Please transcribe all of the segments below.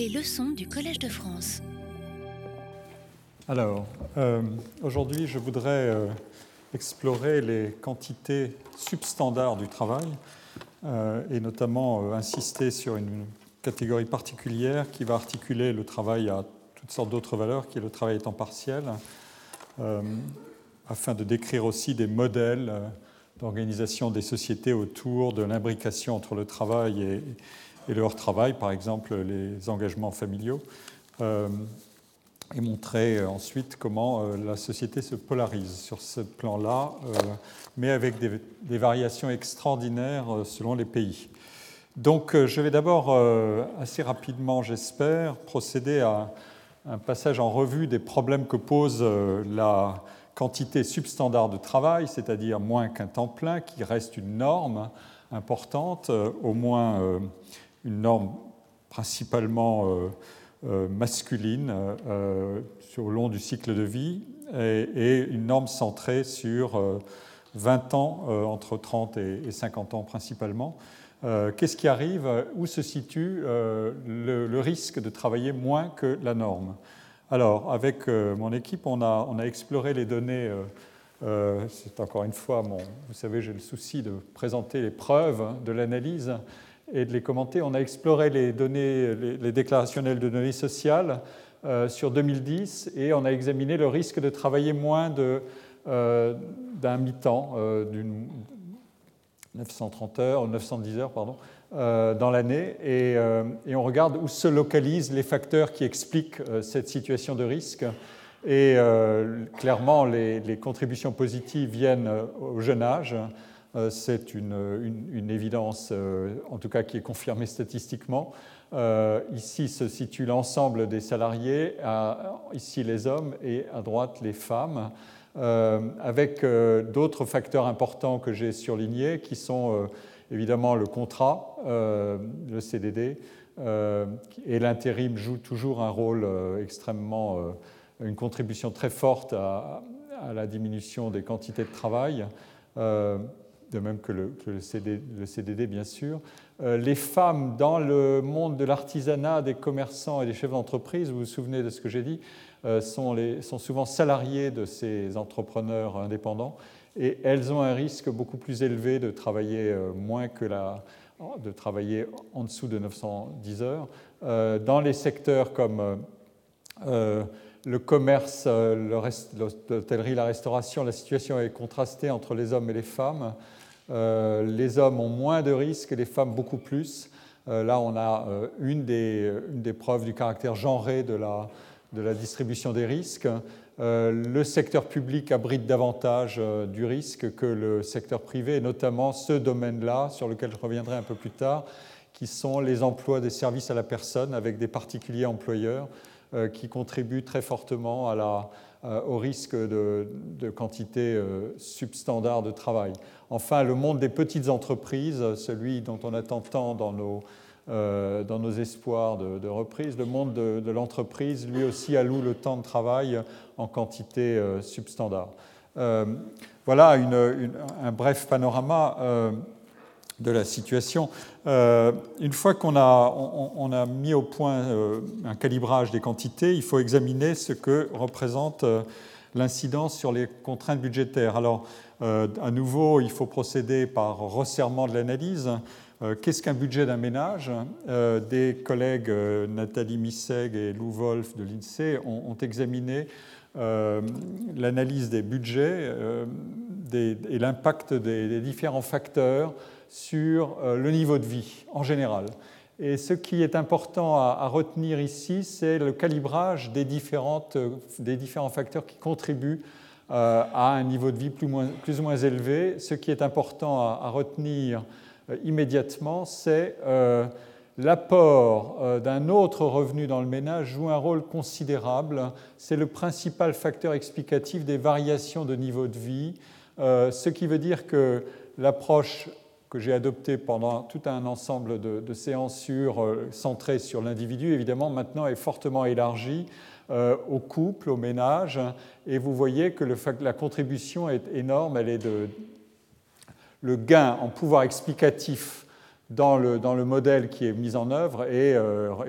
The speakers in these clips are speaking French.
Les leçons du Collège de France. Alors, euh, aujourd'hui, je voudrais euh, explorer les quantités substandards du travail euh, et notamment insister sur une catégorie particulière qui va articuler le travail à toutes sortes d'autres valeurs, qui est le travail temps partiel, afin de décrire aussi des modèles d'organisation des sociétés autour de l'imbrication entre le travail et, et le hors-travail, par exemple les engagements familiaux, euh, et montrer euh, ensuite comment euh, la société se polarise sur ce plan-là, mais avec des, variations extraordinaires selon les pays. Donc je vais d'abord assez rapidement, j'espère, procéder à un passage en revue des problèmes que pose la quantité substandard de travail, c'est-à-dire moins qu'un temps plein, qui reste une norme importante, au moins une norme principalement euh, euh, masculine euh, sur le long du cycle de vie et, une norme centrée sur 20 ans, entre 30 et 50 ans principalement. Qu'est-ce qui arrive Où se situe le, risque de travailler moins que la norme? Alors, avec mon équipe, on a, exploré les données. C'est encore une fois, vous savez, j'ai le souci de présenter les preuves de l'analyse et de les commenter. On a exploré les données, les, déclarationnels de données sociales euh, sur 2010 et on a examiné le risque de travailler moins euh, d'un mi-temps, euh, d'une 930 heures, 910 heures, pardon, dans l'année, et, on regarde où se localisent les facteurs qui expliquent cette situation de risque. Et clairement, les, contributions positives viennent au jeune âge. Euh, c'est une, évidence, euh, en tout cas qui est confirmée statistiquement. Euh, ici se situe l'ensemble des salariés, ici les hommes et à droite les femmes, avec d'autres facteurs importants que j'ai surlignés qui sont évidemment le contrat, le CDD, et l'intérim joue toujours un rôle extrêmement, une contribution très forte à, à, la diminution des quantités de travail de même que le, CDD, bien sûr. Euh, les femmes dans le monde de l'artisanat, des commerçants et des chefs d'entreprise, vous vous souvenez de ce que j'ai dit, euh, sont, souvent salariées de ces entrepreneurs indépendants et elles ont un risque beaucoup plus élevé de travailler euh, moins que la, de travailler en dessous de 910 heures. Dans les secteurs comme le commerce, l'hôtellerie, la restauration, la situation est contrastée entre les hommes et les femmes. Euh, les hommes ont moins de risques, les femmes beaucoup plus. Euh, là, on a euh, une des, une, des, preuves du caractère genré de la, de la distribution des risques. le secteur public abrite davantage du risque que le secteur privé, et notamment ce domaine-là, sur lequel je reviendrai un peu plus tard, qui sont les emplois des services à la personne avec des particuliers employeurs qui contribuent très fortement à la, au risque de, de quantité substandard de travail. Enfin, le monde des petites entreprises, celui dont on attend tant dans nos, euh, dans nos espoirs de, reprise, le monde de, l'entreprise, lui aussi alloue le temps de travail en quantité euh, substandard. Euh, voilà un bref panorama de la situation. une fois qu'on a, on, a, mis au point un calibrage des quantités, il faut examiner ce que représente l'incidence sur les contraintes budgétaires. Alors, euh, à nouveau, il faut procéder par resserrement de l'analyse. Euh, qu'est-ce qu'un budget d'un ménage? Euh, Des collègues Nathalie Misseg et Lou Wolf de l'INSEE ont, examiné l'analyse des budgets et l'impact des, différents facteurs sur le niveau de vie en général. Et ce qui est important à, retenir ici, c'est le calibrage des, différentes, des différents facteurs qui contribuent euh, à un niveau de vie plus, ou moins élevé. Ce qui est important à, retenir euh, immédiatement, c'est euh, l'apport d'un autre revenu dans le ménage joue un rôle considérable. C'est le principal facteur explicatif des variations de niveau de vie, ce qui veut dire que l'approche que j'ai adoptée pendant tout un ensemble de, séances sur, centrées sur l'individu, évidemment, maintenant est fortement élargie euh, au couple, au ménage, et vous voyez que la contribution est énorme, elle est de, le gain en pouvoir explicatif dans le, modèle qui est mis en œuvre et,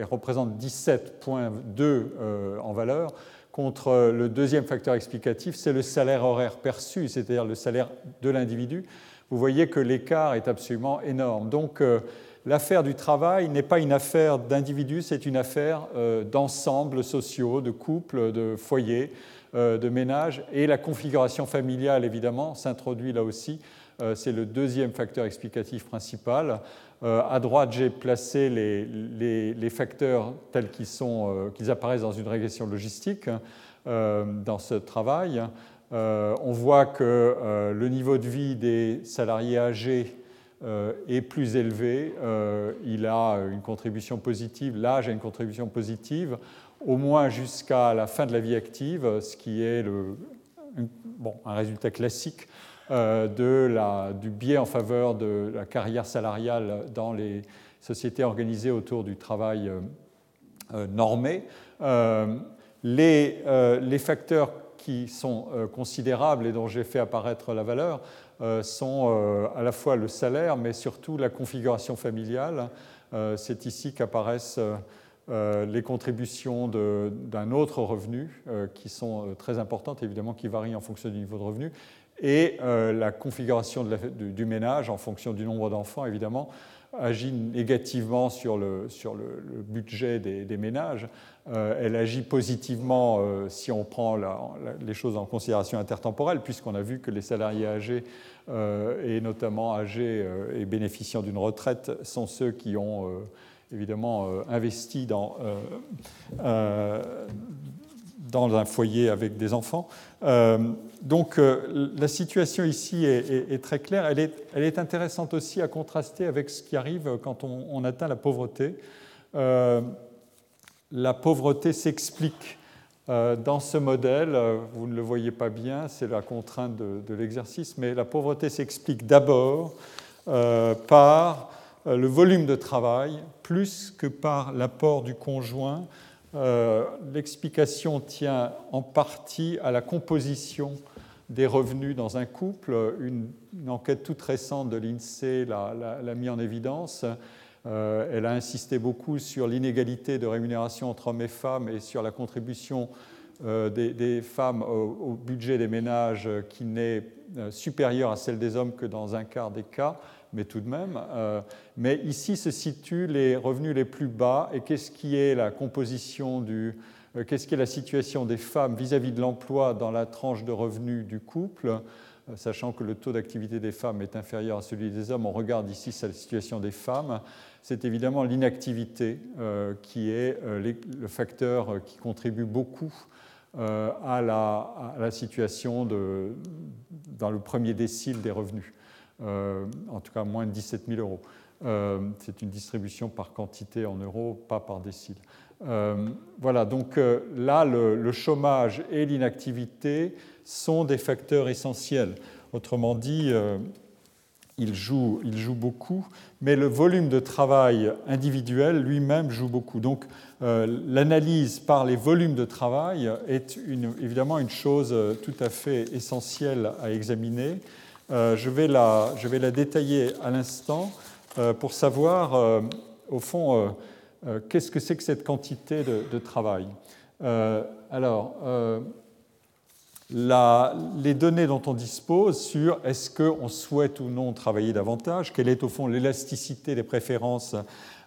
représente 17,2 en valeur, contre le deuxième facteur explicatif, c'est le salaire horaire perçu, c'est-à-dire le salaire de l'individu. Vous voyez que l'écart est absolument énorme. Donc, l'affaire du travail n'est pas une affaire d'individus, c'est une affaire euh, d'ensembles sociaux, de couples, de foyers, euh, de ménages. Et la configuration familiale, évidemment, s'introduit là aussi. Euh, c'est le deuxième facteur explicatif principal. À droite, j'ai placé les, facteurs tels qu'ils, qu'ils apparaissent dans une régression logistique dans ce travail. on voit que le niveau de vie des salariés âgés euh, est plus élevé, euh, il a une contribution positive, l'âge a une contribution positive, au moins jusqu'à la fin de la vie active, ce qui est un résultat classique euh, la, du biais en faveur de la carrière salariale dans les sociétés organisées autour du travail normé. Les, les, facteurs qui sont considérables et dont j'ai fait apparaître la valeur euh, sont euh, à la fois le salaire, mais surtout la configuration familiale. Euh, c'est ici qu'apparaissent les contributions d'un autre revenu, qui sont très importantes, évidemment, qui varient en fonction du niveau de revenu, et la configuration du, ménage en fonction du nombre d'enfants, évidemment, agit négativement sur le, sur le, budget des, ménages. Euh, elle agit positivement euh, si on prend les choses en considération intertemporelle, puisqu'on a vu que les salariés âgés, euh, et notamment âgés et bénéficiant d'une retraite, sont ceux qui ont évidemment investi dans, dans un foyer avec des enfants. Euh, donc euh, la situation ici est, très claire. Elle est, intéressante aussi à contraster avec ce qui arrive quand on, atteint la pauvreté. Euh, la pauvreté s'explique dans ce modèle, vous ne le voyez pas bien, c'est la contrainte de l'exercice, mais la pauvreté s'explique d'abord par le volume de travail plus que par l'apport du conjoint euh, l'explication tient en partie à la composition des revenus dans un couple. Une, enquête toute récente de l'INSEE l'a mis en évidence. Euh, elle a insisté beaucoup sur l'inégalité de rémunération entre hommes et femmes et sur la contribution euh, des, femmes au, budget des ménages qui n'est supérieure à celle des hommes que dans un quart des cas mais tout de même. Euh, mais ici se situent les revenus les plus bas et qu'est-ce qui est la composition du. Euh, qu'est-ce qui est la situation des femmes vis-à-vis de l'emploi dans la tranche de revenus du couple euh, Sachant que le taux d'activité des femmes est inférieur à celui des hommes, on regarde ici la situation des femmes. C'est évidemment l'inactivité qui est le facteur qui contribue beaucoup à la, à, la, situation de, dans le premier décile des revenus. Euh, en tout cas moins de 17 000 euros. Euh, c'est une distribution par quantité en euros, pas par décile. Euh, voilà, donc là, le, chômage et l'inactivité sont des facteurs essentiels. Autrement dit, il joue, il joue, beaucoup, mais le volume de travail individuel lui-même joue beaucoup. Donc l'analyse par les volumes de travail est évidemment une chose tout à fait essentielle à examiner. Euh, je, vais la, détailler à l'instant euh, pour savoir, euh, au fond, qu'est-ce que c'est que cette quantité de, travail. alors, les données dont on dispose sur est-ce qu'on souhaite ou non travailler davantage, quelle est au fond l'élasticité des préférences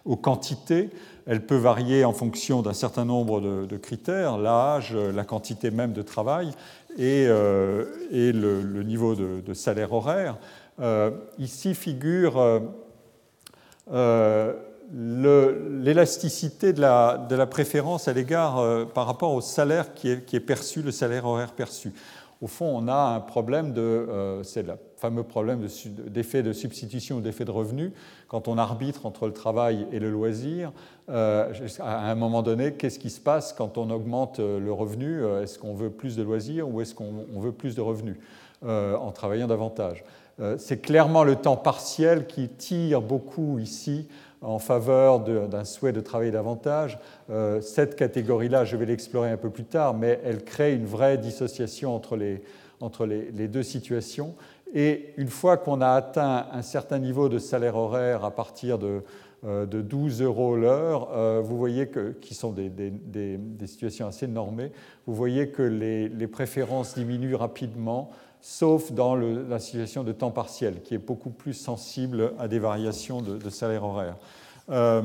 aux quantités, elle peut varier en fonction d'un certain nombre de, critères, l'âge, la quantité même de travail et, euh, le, niveau de, salaire horaire. Euh, ici figure euh, l'élasticité de la, préférence à l'égard par rapport au salaire qui est, perçu, le salaire horaire perçu. Au fond, on a un problème de, c'est fameux problème d'effet de, substitution ou d'effet de revenu. Quand on arbitre entre le travail et le loisir, euh, à un moment donné, qu'est-ce qui se passe quand on augmente euh, le revenu euh, Est-ce qu'on veut plus de loisirs ou est-ce qu'on veut plus de revenus en travaillant davantage? C'est clairement le temps partiel qui tire beaucoup ici en faveur d'un souhait de travailler davantage. cette catégorie-là, je vais l'explorer un peu plus tard, mais elle crée une vraie dissociation entre les, entre les, les deux situations. Et une fois qu'on a atteint un certain niveau de salaire horaire à partir de, de 12 euros l'heure, vous voyez que, qui sont des, des, situations assez normées, vous voyez que les, les préférences diminuent rapidement sauf dans la situation de temps partiel, qui est beaucoup plus sensible à des variations de, salaire horaire. Euh,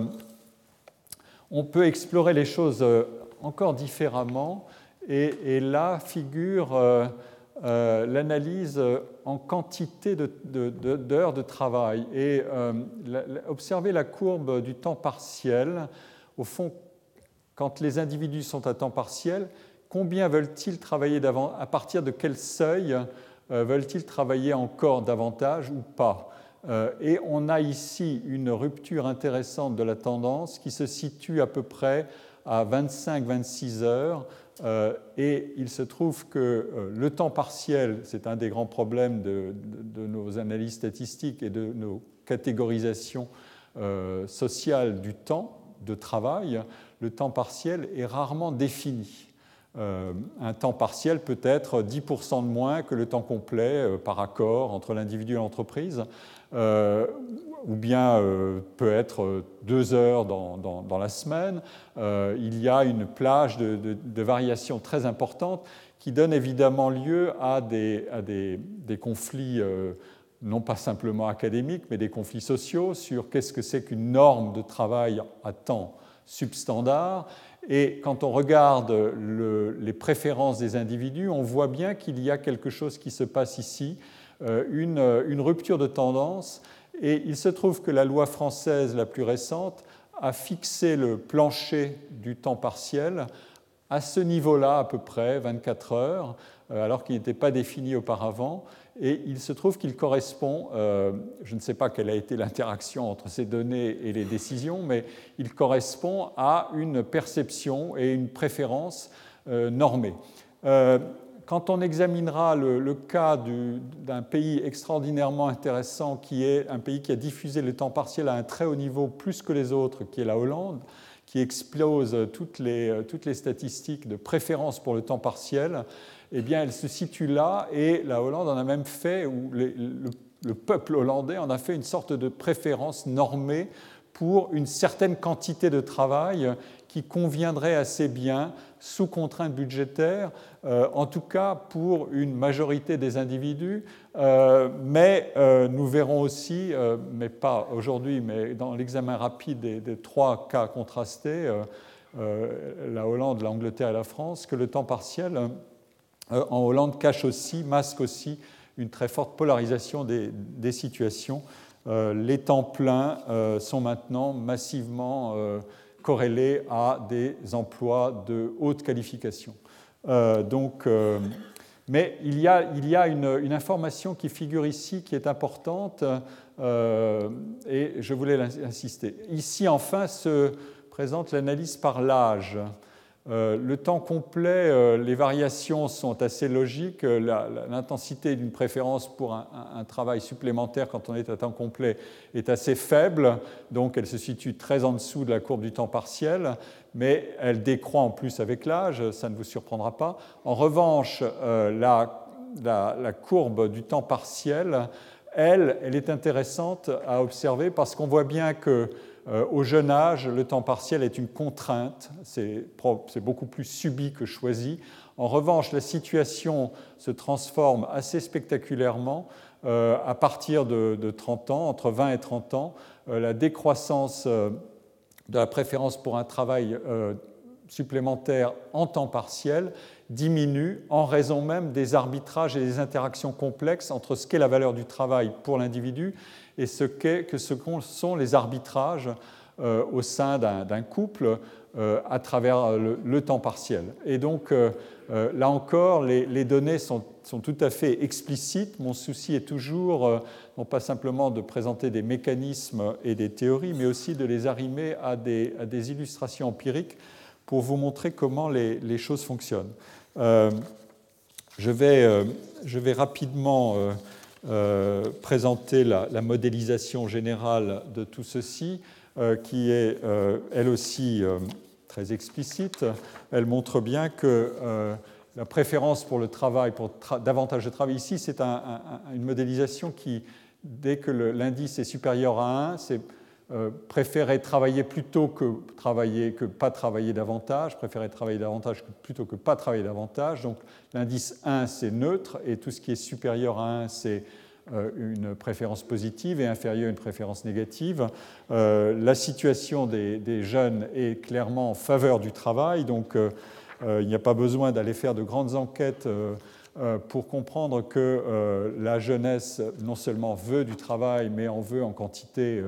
on peut explorer les choses euh, encore différemment, et, là figure euh, l'analyse en quantité d'heures de, travail. Et observer la courbe du temps partiel, au fond, quand les individus sont à temps partiel, combien veulent-ils travailler à partir de quel seuil euh, veulent-ils travailler encore davantage ou pas? Euh, Et on a ici une rupture intéressante de la tendance qui se situe à peu près à 25-26 heures. Euh, et il se trouve que le temps partiel, c'est un des grands problèmes de, nos analyses statistiques et de nos catégorisations sociales du temps de travail, le temps partiel est rarement défini. Euh, un temps partiel peut être 10% de moins que le temps complet euh, par accord entre l'individu et l'entreprise, euh, ou bien peut être deux heures dans, la semaine. il y a une plage de, variations très importantes qui donne évidemment lieu à des, conflits non pas simplement académiques, mais des conflits sociaux sur qu'est-ce que c'est qu'une norme de travail à temps substandard et quand on regarde les préférences des individus, on voit bien qu'il y a quelque chose qui se passe ici, euh, une, rupture de tendance. Et il se trouve que la loi française la plus récente a fixé le plancher du temps partiel à ce niveau-là à peu près, 24 heures, euh, alors qu'il n'était pas défini auparavant. Et il se trouve qu'il correspond, euh, je ne sais pas quelle a été l'interaction entre ces données et les décisions, mais il correspond à une perception et une préférence euh, normée. Quand on examinera le, cas d'un pays extraordinairement intéressant, qui est un pays qui a diffusé le temps partiel à un très haut niveau plus que les autres, qui est la Hollande, qui explose toutes les, statistiques de préférence pour le temps partiel, eh bien, elle se situe là et la Hollande en a même fait, ou le, peuple hollandais en a fait une sorte de préférence normée pour une certaine quantité de travail qui conviendrait assez bien sous contrainte budgétaire, euh, en tout cas pour une majorité des individus. Euh, mais euh, nous verrons aussi, mais pas aujourd'hui, mais dans l'examen rapide des, trois cas contrastés, la Hollande, l'Angleterre et la France, que le temps partiel en Hollande cache aussi, masque aussi une très forte polarisation des, situations. Les temps pleins sont maintenant massivement corrélés à des emplois de haute qualification. donc, mais il y a, il y a une, information qui figure ici qui est importante et je voulais l'insister. Ici, enfin, se présente l'analyse par l'âge. Euh, le temps complet, euh, les variations sont assez logiques. Euh, l'intensité d'une préférence pour un, travail supplémentaire quand on est à temps complet est assez faible, donc elle se situe très en dessous de la courbe du temps partiel, mais elle décroît en plus avec l'âge, ça ne vous surprendra pas. En revanche, la, la, courbe du temps partiel, elle, elle est intéressante à observer parce qu'on voit bien que au jeune âge, le temps partiel est une contrainte, c'est beaucoup plus subi que choisi. En revanche, la situation se transforme assez spectaculairement euh, à partir de, 30 ans, entre 20 et 30 ans. Euh, la décroissance de la préférence pour un travail supplémentaire en temps partiel diminue en raison même des arbitrages et des interactions complexes entre ce qu'est la valeur du travail pour l'individu et ce que ce sont les arbitrages euh, au sein d'un couple euh, à travers le, temps partiel. Et donc, euh, là encore, les, données sont, tout à fait explicites. Mon souci est toujours, non pas simplement de présenter des mécanismes et des théories, mais aussi de les arrimer à des, illustrations empiriques pour vous montrer comment les, choses fonctionnent. Je, vais, je, vais, rapidement euh, présenter la, modélisation générale de tout ceci, euh, qui est euh, elle aussi très explicite. Elle montre bien qu'il la préférence pour le travail, pour davantage de travail ici, c'est une modélisation qui, dès que l'indice est supérieur à 1, c'est euh, préférer travailler plutôt que travailler que pas travailler davantage, préférer travailler davantage plutôt que pas travailler davantage. Donc l'indice 1 c'est neutre et tout ce qui est supérieur à 1 c'est euh, une préférence positive et inférieure à une préférence négative. Euh, la situation des, jeunes est clairement en faveur du travail, donc il n'y a pas besoin d'aller faire de grandes enquêtes pour comprendre que la jeunesse non seulement veut du travail, mais en veut en quantité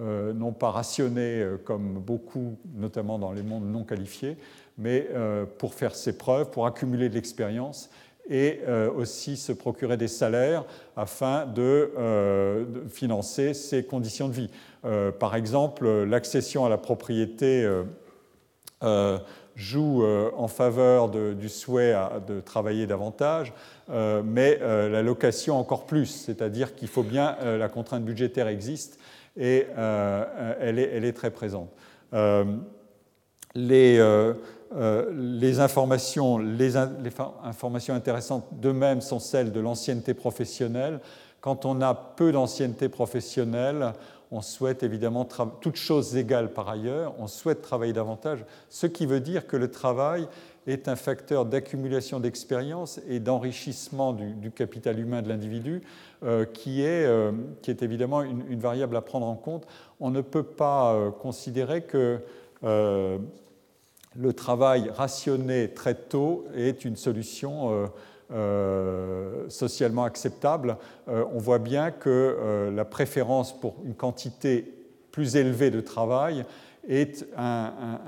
euh, non pas rationné euh, comme beaucoup, notamment dans les mondes non qualifiés, mais euh, pour faire ses preuves, pour accumuler de l'expérience et aussi se procurer des salaires afin de, financer ses conditions de vie. par exemple, l'accession à la propriété joue en faveur du souhait de travailler davantage, mais la location encore plus, c'est-à-dire qu'il faut bien, la contrainte budgétaire existe et euh, elle, est, très présente. Euh, euh, les, informations, les, informations intéressantes d'eux-mêmes sont celles de l'ancienneté professionnelle. Quand on a peu d'ancienneté professionnelle, on souhaite évidemment, toutes choses égales par ailleurs, on souhaite travailler davantage, ce qui veut dire que le travail est un facteur d'accumulation d'expérience et d'enrichissement du, capital humain de l'individu euh, qui, est, euh, qui, est, évidemment une, variable à prendre en compte. On ne peut pas euh, considérer que le travail rationné très tôt est une solution socialement acceptable. on voit bien que la préférence pour une quantité plus élevée de travail est, un,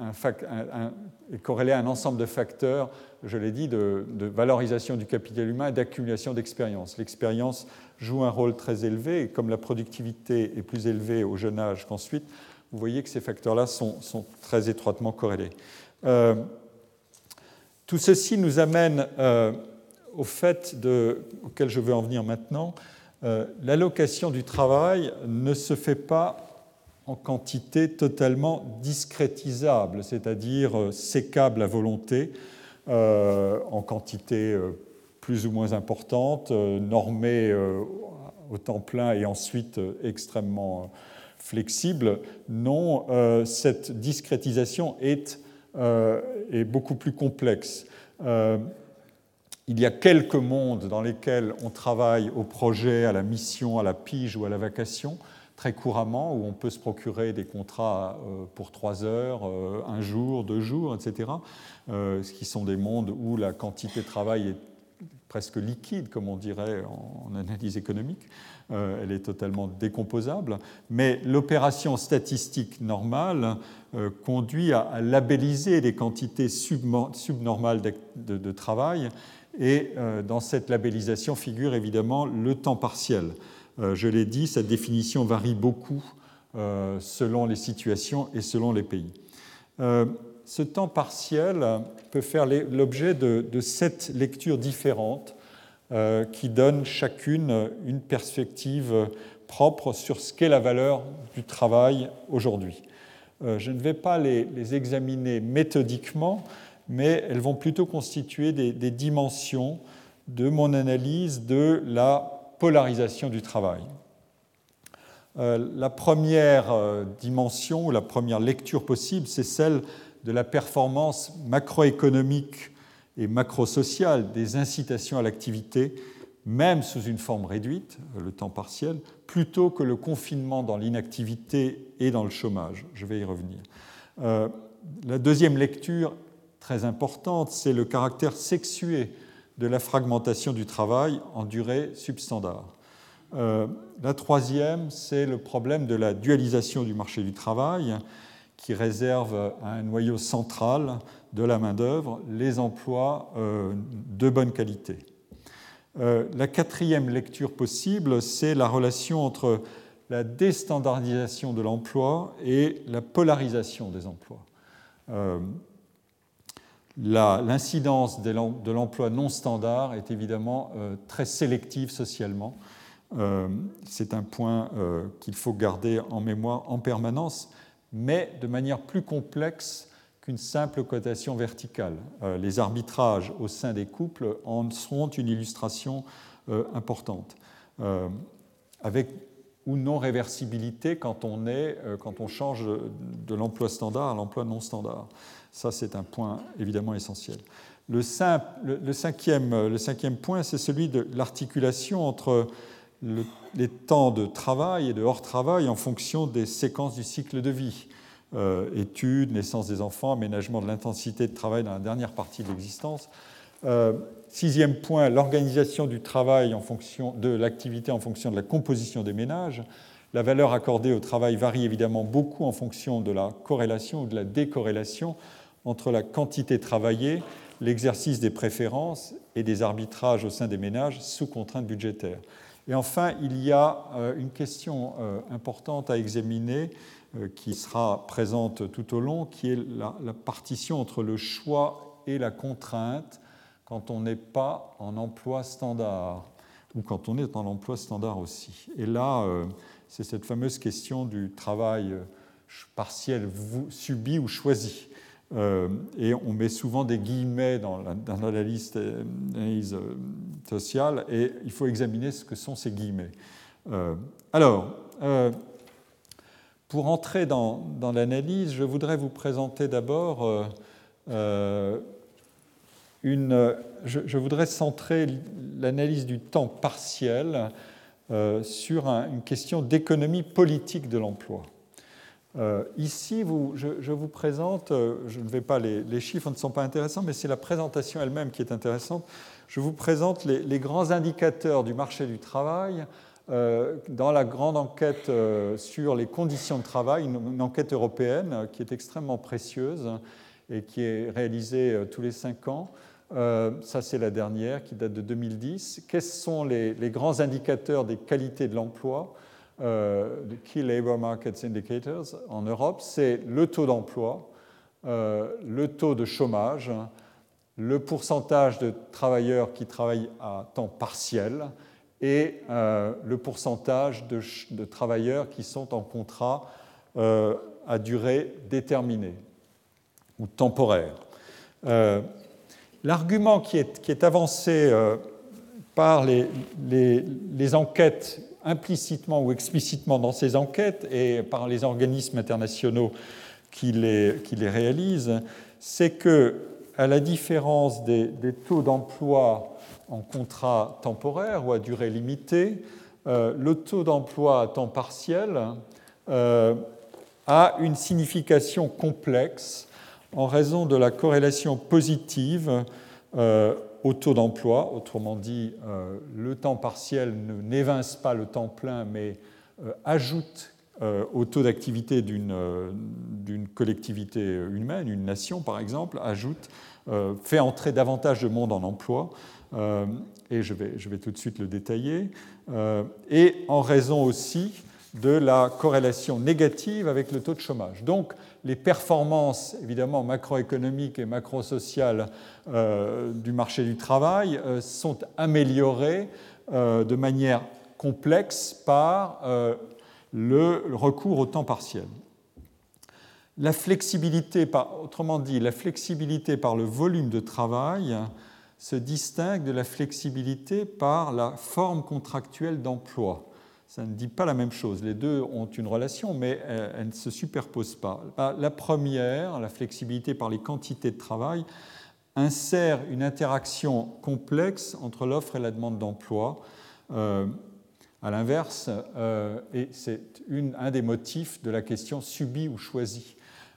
corrélée à un ensemble de facteurs, je l'ai dit, de, valorisation du capital humain et d'accumulation d'expérience. L'expérience joue un rôle très élevé, et comme la productivité est plus élevée au jeune âge qu'ensuite, vous voyez que ces facteurs-là sont, très étroitement corrélés. Euh, tout ceci nous amène euh, au fait auquel je veux en venir maintenant. Euh, l'allocation du travail ne se fait pas en quantité totalement discrétisable, c'est-à-dire euh, sécable à volonté, euh, en quantité euh, plus ou moins importante, normée au temps plein et ensuite extrêmement flexible. Non, cette discrétisation est, est, beaucoup plus complexe. Il y a quelques mondes dans lesquels on travaille au projet, à la mission, à la pige ou à la vacation très couramment, où on peut se procurer des contrats euh, pour trois heures, euh, un jour, deux jours, etc., euh, ce qui sont des mondes où la quantité de travail est presque liquide, comme on dirait en analyse économique. elle est totalement décomposable. Mais l'opération statistique normale conduit à, labelliser les quantités subnormales de, travail. Et dans cette labellisation figure évidemment le temps partiel. Euh, je l'ai dit, sa définition varie beaucoup euh, selon les situations et selon les pays. Euh, ce temps partiel peut faire l'objet de, sept lectures différentes qui donnent chacune une perspective propre sur ce qu'est la valeur du travail aujourd'hui. Je ne vais pas les, examiner méthodiquement, mais elles vont plutôt constituer des dimensions de mon analyse de la polarisation du travail. Euh, la première euh, dimension ou la première lecture possible, c'est celle de la performance macroéconomique et macrosociale des incitations à l'activité, même sous une forme réduite, le temps partiel, plutôt que le confinement dans l'inactivité et dans le chômage. Je vais y revenir. Euh, la deuxième lecture, très importante, c'est le caractère sexué de la fragmentation du travail en durée substandard. Euh, la troisième, c'est le problème de la dualisation du marché du travail qui réserve à un noyau central de la main-d'œuvre les emplois euh, de bonne qualité. Euh, la quatrième lecture possible, c'est la relation entre la déstandardisation de l'emploi et la polarisation des emplois l'incidence de l'emploi non standard est évidemment euh, très sélective socialement. Euh, c'est un point euh, qu'il faut garder en mémoire en permanence, mais de manière plus complexe qu'une simple cotation verticale. les arbitrages au sein des couples en seront une illustration importante, avec ou non réversibilité quand on, est, quand on change de l'emploi standard à l'emploi non standard. Ça, c'est un point évidemment essentiel. Le, cinquième, point, c'est celui de l'articulation entre les temps de travail et de hors-travail en fonction des séquences du cycle de vie. Euh, études, naissance des enfants, aménagement de l'intensité de travail dans la dernière partie de l'existence. Euh, sixième point, l'organisation du travail en fonction de l'activité en fonction de la composition des ménages. La valeur accordée au travail varie évidemment beaucoup en fonction de la corrélation ou de la décorrélation entre la quantité travaillée l'exercice des préférences et des arbitrages au sein des ménages sous contrainte budgétaire. Et enfin, il y a euh, une question euh, importante à examiner euh, qui sera présente tout au long, qui est la, partition entre le choix et la contrainte quand on n'est pas en emploi standard ou quand on est en emploi standard aussi. Et là, c'est cette fameuse question du travail partiel subi ou choisi. Euh, et on met souvent des guillemets dans l'analyse euh, sociale, et il faut examiner ce que sont ces guillemets. Euh, alors, pour entrer dans, l'analyse, je voudrais vous présenter d'abord une. Je, voudrais centrer l'analyse du temps partiel sur une question d'économie politique de l'emploi. Euh, ici, je, vous présente, euh, je ne vais pas, les, chiffres ne sont pas intéressants, mais c'est la présentation elle-même qui est intéressante. Je vous présente les, grands indicateurs du marché du travail euh, dans la grande enquête sur les conditions de travail, une, enquête européenne qui est extrêmement précieuse et qui est réalisée tous les cinq ans. ça, c'est la dernière qui date de 2010. Quels sont les grands indicateurs des qualités de l'emploi? Euh, Key Labor Markets Indicators en Europe, c'est le taux d'emploi, euh, le taux de chômage, le pourcentage de travailleurs qui travaillent à temps partiel et euh, le pourcentage de, travailleurs qui sont en contrat à durée déterminée ou temporaire. L'argument qui est, qui est, avancé par les, les enquêtes implicitement ou explicitement dans ces enquêtes et par les organismes internationaux qui les, qui les réalisent, c'est que, à la différence des, taux d'emploi en contrat temporaire ou à durée limitée, euh, le taux d'emploi à temps partiel euh, a une signification complexe en raison de la corrélation positive euh, au taux d'emploi. Autrement dit, euh, le temps partiel n'évince pas le temps plein, mais euh, ajoute euh, au taux d'activité d'une collectivité humaine, une nation par exemple, ajoute, fait entrer davantage de monde en emploi. et je vais, je vais, tout de suite le détailler. et en raison aussi de la corrélation négative avec le taux de chômage. Donc, les performances évidemment macroéconomiques et macrosociales euh, du marché du travail euh, sont améliorées euh, de manière complexe par le recours au temps partiel. La flexibilité, autrement dit, la flexibilité par le volume de travail se distingue de la flexibilité par la forme contractuelle d'emploi ça ne dit pas la même chose. Les deux ont une relation, mais elles ne se superposent pas. La première, la flexibilité par les quantités de travail, insère une interaction complexe entre l'offre et la demande d'emploi. Euh, à l'inverse, euh, et c'est un des motifs de la question subie ou choisie.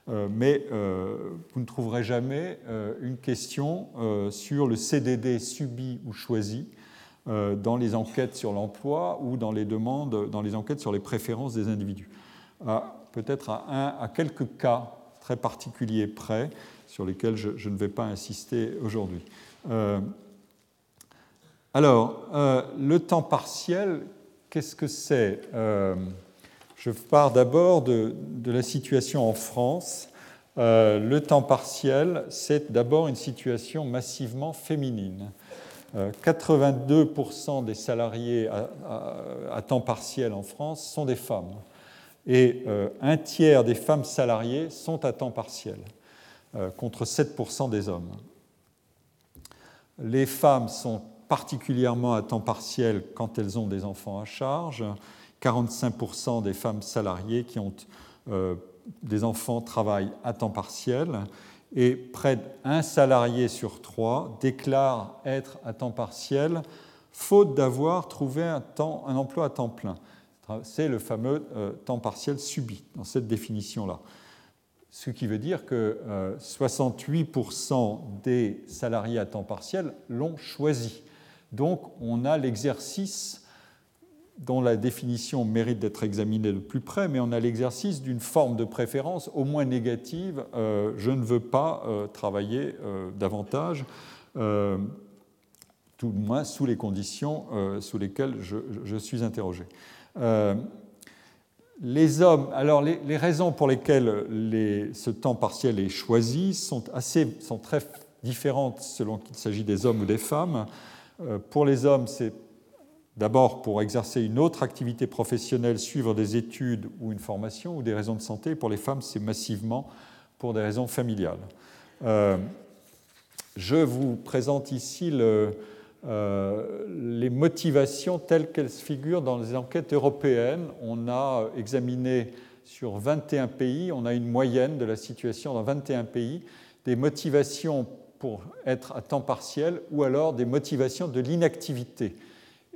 Euh, mais vous ne trouverez jamais une question sur le CDD subi ou choisi euh, dans les enquêtes sur l'emploi ou dans les demandes, dans les enquêtes sur les préférences des individus. Peut-être à, à, quelques cas très particuliers près sur lesquels je, ne vais pas insister aujourd'hui. Euh, alors, euh, le temps partiel, qu'est-ce que c'est Je pars d'abord de, la situation en France. le temps partiel, c'est d'abord une situation massivement féminine. 82% des salariés à, temps partiel en France sont des femmes et euh, un tiers des femmes salariées sont à temps partiel. contre 7% des hommes. Les femmes sont particulièrement à temps partiel quand elles ont des enfants à charge. 45% des femmes salariées qui ont des enfants travaillent à temps partiel et près d'un salarié sur trois déclare être à temps partiel faute d'avoir trouvé un, emploi à temps plein. C'est le fameux euh, temps partiel subi dans cette définition-là. Ce qui veut dire que 68% euh, des salariés à temps partiel l'ont choisi. Donc on a l'exercice dont la définition mérite d'être examinée de plus près, mais on a l'exercice d'une forme de préférence au moins négative. Euh, je ne veux pas euh, travailler euh, davantage, tout le moins sous les conditions sous lesquelles je, suis interrogé. les hommes, alors les, raisons pour lesquelles ce temps partiel est choisi sont, assez, sont très différentes selon qu'il s'agit des hommes ou des femmes. pour les hommes, c'est D'abord pour exercer une autre activité professionnelle, suivre des études ou une formation ou des raisons de santé. Pour les femmes, c'est massivement pour des raisons familiales. Euh, je vous présente ici euh, les motivations telles qu'elles figurent dans les enquêtes européennes. On a examiné sur 21 pays, on a une moyenne de la situation dans 21 pays, des motivations pour être à temps partiel ou alors des motivations de l'inactivité.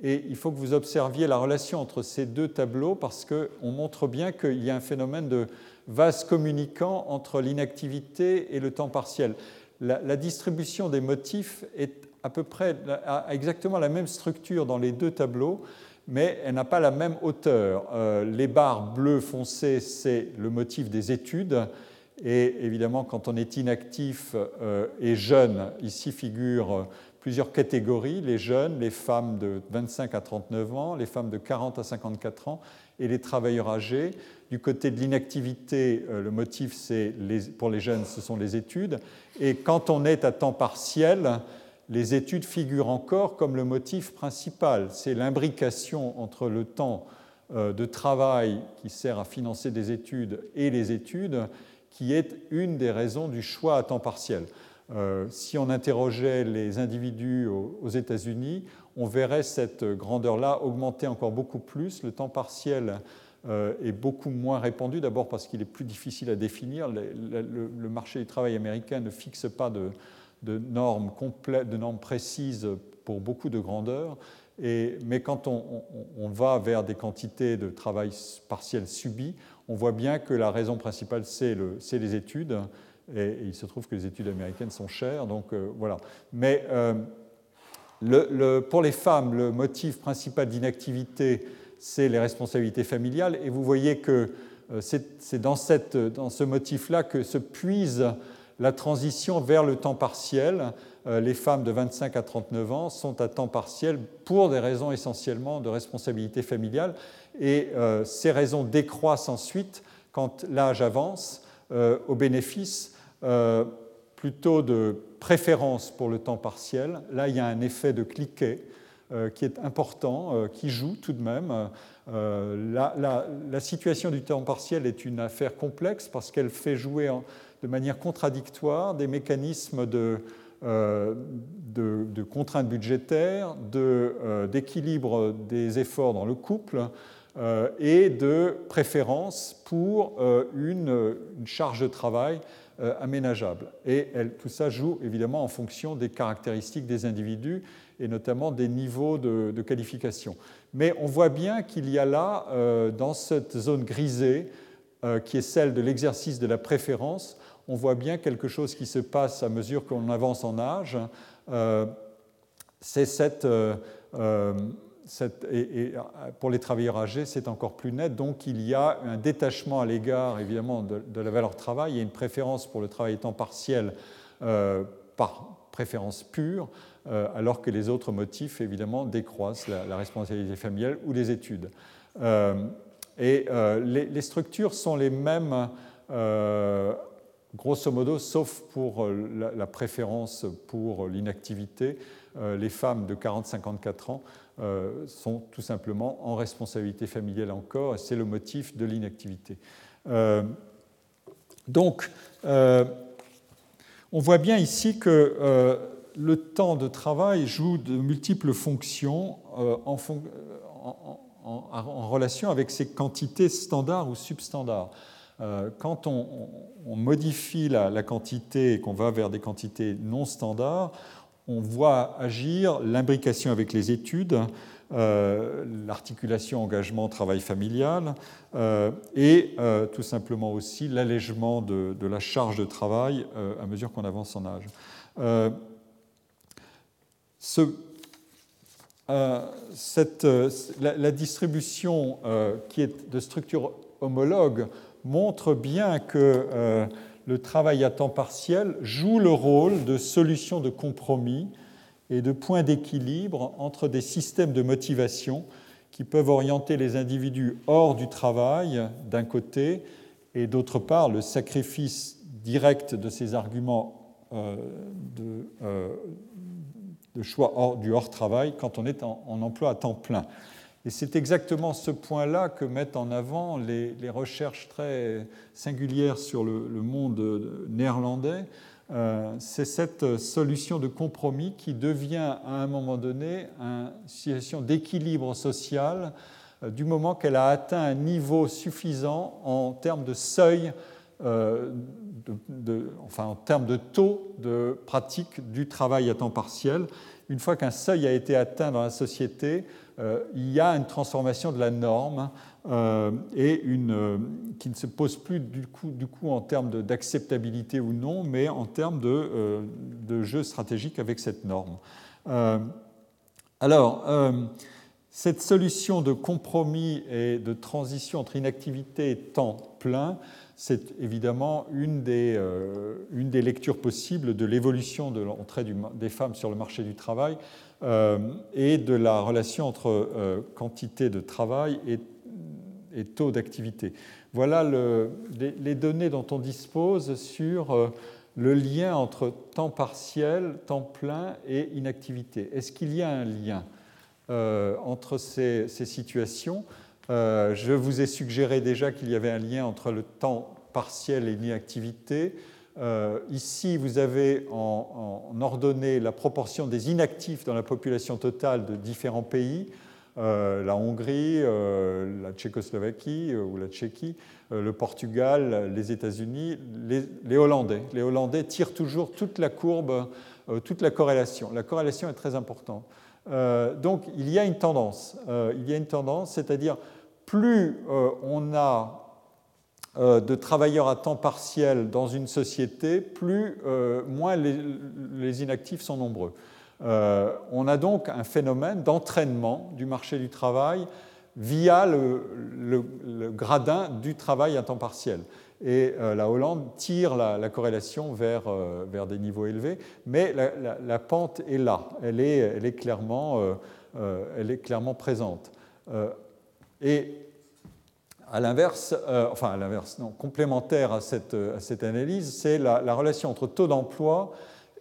Et il faut que vous observiez la relation entre ces deux tableaux parce qu'on montre bien qu'il y a un phénomène de vase communicant entre l'inactivité et le temps partiel. La, distribution des motifs est à peu près a exactement la même structure dans les deux tableaux, mais elle n'a pas la même hauteur. Euh, les barres bleues foncées, c'est le motif des études. Et évidemment, quand on est inactif euh, et jeune, ici figure plusieurs catégories, les jeunes, les femmes de 25 à 39 ans, les femmes de 40 à 54 ans et les travailleurs âgés. Du côté de l'inactivité, euh, le motif c'est pour les jeunes, ce sont les études. Et quand on est à temps partiel, les études figurent encore comme le motif principal. C'est l'imbrication entre le temps euh, de travail qui sert à financer des études et les études qui est une des raisons du choix à temps partiel. Euh, si on interrogeait les individus aux, États-Unis, on verrait cette grandeur-là augmenter encore beaucoup plus. Le temps partiel euh, est beaucoup moins répandu, d'abord parce qu'il est plus difficile à définir. Le, marché du travail américain ne fixe pas de, normes, précises pour beaucoup de grandeur. mais quand on, va vers des quantités de travail partiel subi, on voit bien que la raison principale, c'est les études et, il se trouve que les études américaines sont chères, donc euh, voilà. Mais euh, pour les femmes, le motif principal d'inactivité, c'est les responsabilités familiales, et vous voyez que euh, c'est dans, dans, ce motif-là que se puise la transition vers le temps partiel. Les femmes de 25 à 39 ans sont à temps partiel pour des raisons essentiellement de responsabilité familiale, et ces raisons décroissent ensuite quand l'âge avance au bénéfice euh, plutôt de préférence pour le temps partiel. Là, il y a un effet de cliquet euh, qui est important, euh, qui joue tout de même. La, situation du temps partiel est une affaire complexe parce qu'elle fait jouer de manière contradictoire des mécanismes de, de, contraintes budgétaires, d'équilibre des efforts dans le couple et de préférence pour une charge de travail euh, aménageable. Et tout ça joue évidemment en fonction des caractéristiques des individus et notamment des niveaux de, qualification. Mais on voit bien qu'il y a là, euh, dans cette zone grisée, euh, qui est celle de l'exercice de la préférence, on voit bien quelque chose qui se passe à mesure qu'on avance en âge. C'est cette et, euh, pour les travailleurs âgés, c'est encore plus net. Donc il y a un détachement à l'égard, évidemment, de, la valeur travail et une préférence pour le travail temps partiel euh, par préférence pure, euh, alors que les autres motifs, évidemment, décroissent la, responsabilité familiale ou les études. et les, structures sont les mêmes, grosso modo, sauf pour la préférence pour l'inactivité. les femmes de 40-54 ans euh, sont tout simplement en responsabilité familiale encore, et c'est le motif de l'inactivité. Euh, donc, euh, On voit bien ici que le temps de travail joue de multiples fonctions en, relation avec ces quantités standards ou substandards. quand on, modifie la, la quantité et qu'on va vers des quantités non standards, on voit agir l'imbrication avec les études, euh, l'articulation engagement travail familial euh, et euh, tout simplement aussi l'allègement de, la charge de travail à mesure qu'on avance en âge. La, distribution qui est de structure homologue montre bien que le travail à temps partiel joue le rôle de solution de compromis et de point d'équilibre entre des systèmes de motivation qui peuvent orienter les individus hors du travail d'un côté et d'autre part le sacrifice direct de ces arguments euh, euh, de, choix hors, du hors-travail quand on est en emploi à temps plein. Et c'est exactement ce point-là que mettent en avant les, recherches très singulières sur le, monde néerlandais. Euh, c'est cette solution de compromis qui devient à un moment donné une situation d'équilibre social euh, du moment qu'elle a atteint un niveau suffisant en termes de seuil, euh, enfin en termes de taux de pratique du travail à temps partiel. Une fois qu'un seuil a été atteint dans la société, euh, il y a une transformation de la norme euh, et une, euh, qui ne se pose plus du coup, en termes d'acceptabilité ou non, mais en termes de, jeu stratégique avec cette norme. alors, cette solution de compromis et de transition entre inactivité et temps plein, c'est évidemment une des, une des, lectures possibles de l'évolution de l'entrée des femmes sur le marché du travail euh, et de la relation entre euh, quantité de travail et, taux d'activité. Voilà les, données dont on dispose sur euh, le lien entre temps partiel, temps plein et inactivité. Est-ce qu'il y a un lien entre ces, ces situations? Je vous ai suggéré déjà qu'il y avait un lien entre le temps partiel et l'inactivité. Euh, ici, vous avez en, ordonnée la proportion des inactifs dans la population totale de différents pays, euh, la Hongrie, euh, la Tchécoslovaquie ou la Tchéquie, le Portugal, les États-Unis, les, Hollandais. Les Hollandais tirent toujours toute la courbe, toute la corrélation. La corrélation est très importante. donc, il y a une tendance. il y a une tendance, c'est-à-dire plus on a euh, de travailleurs à temps partiel dans une société, plus, euh, moins les, inactifs sont nombreux. Euh, on a donc un phénomène d'entraînement du marché du travail via le, gradin du travail à temps partiel. Et la Hollande tire la, corrélation vers, vers, des niveaux élevés, mais la, pente est là, elle est, elle est, clairement, elle est clairement, présente. Et à l'inverse, euh, enfin à l'inverse, non, complémentaire à cette, cette analyse, c'est la, relation entre taux d'emploi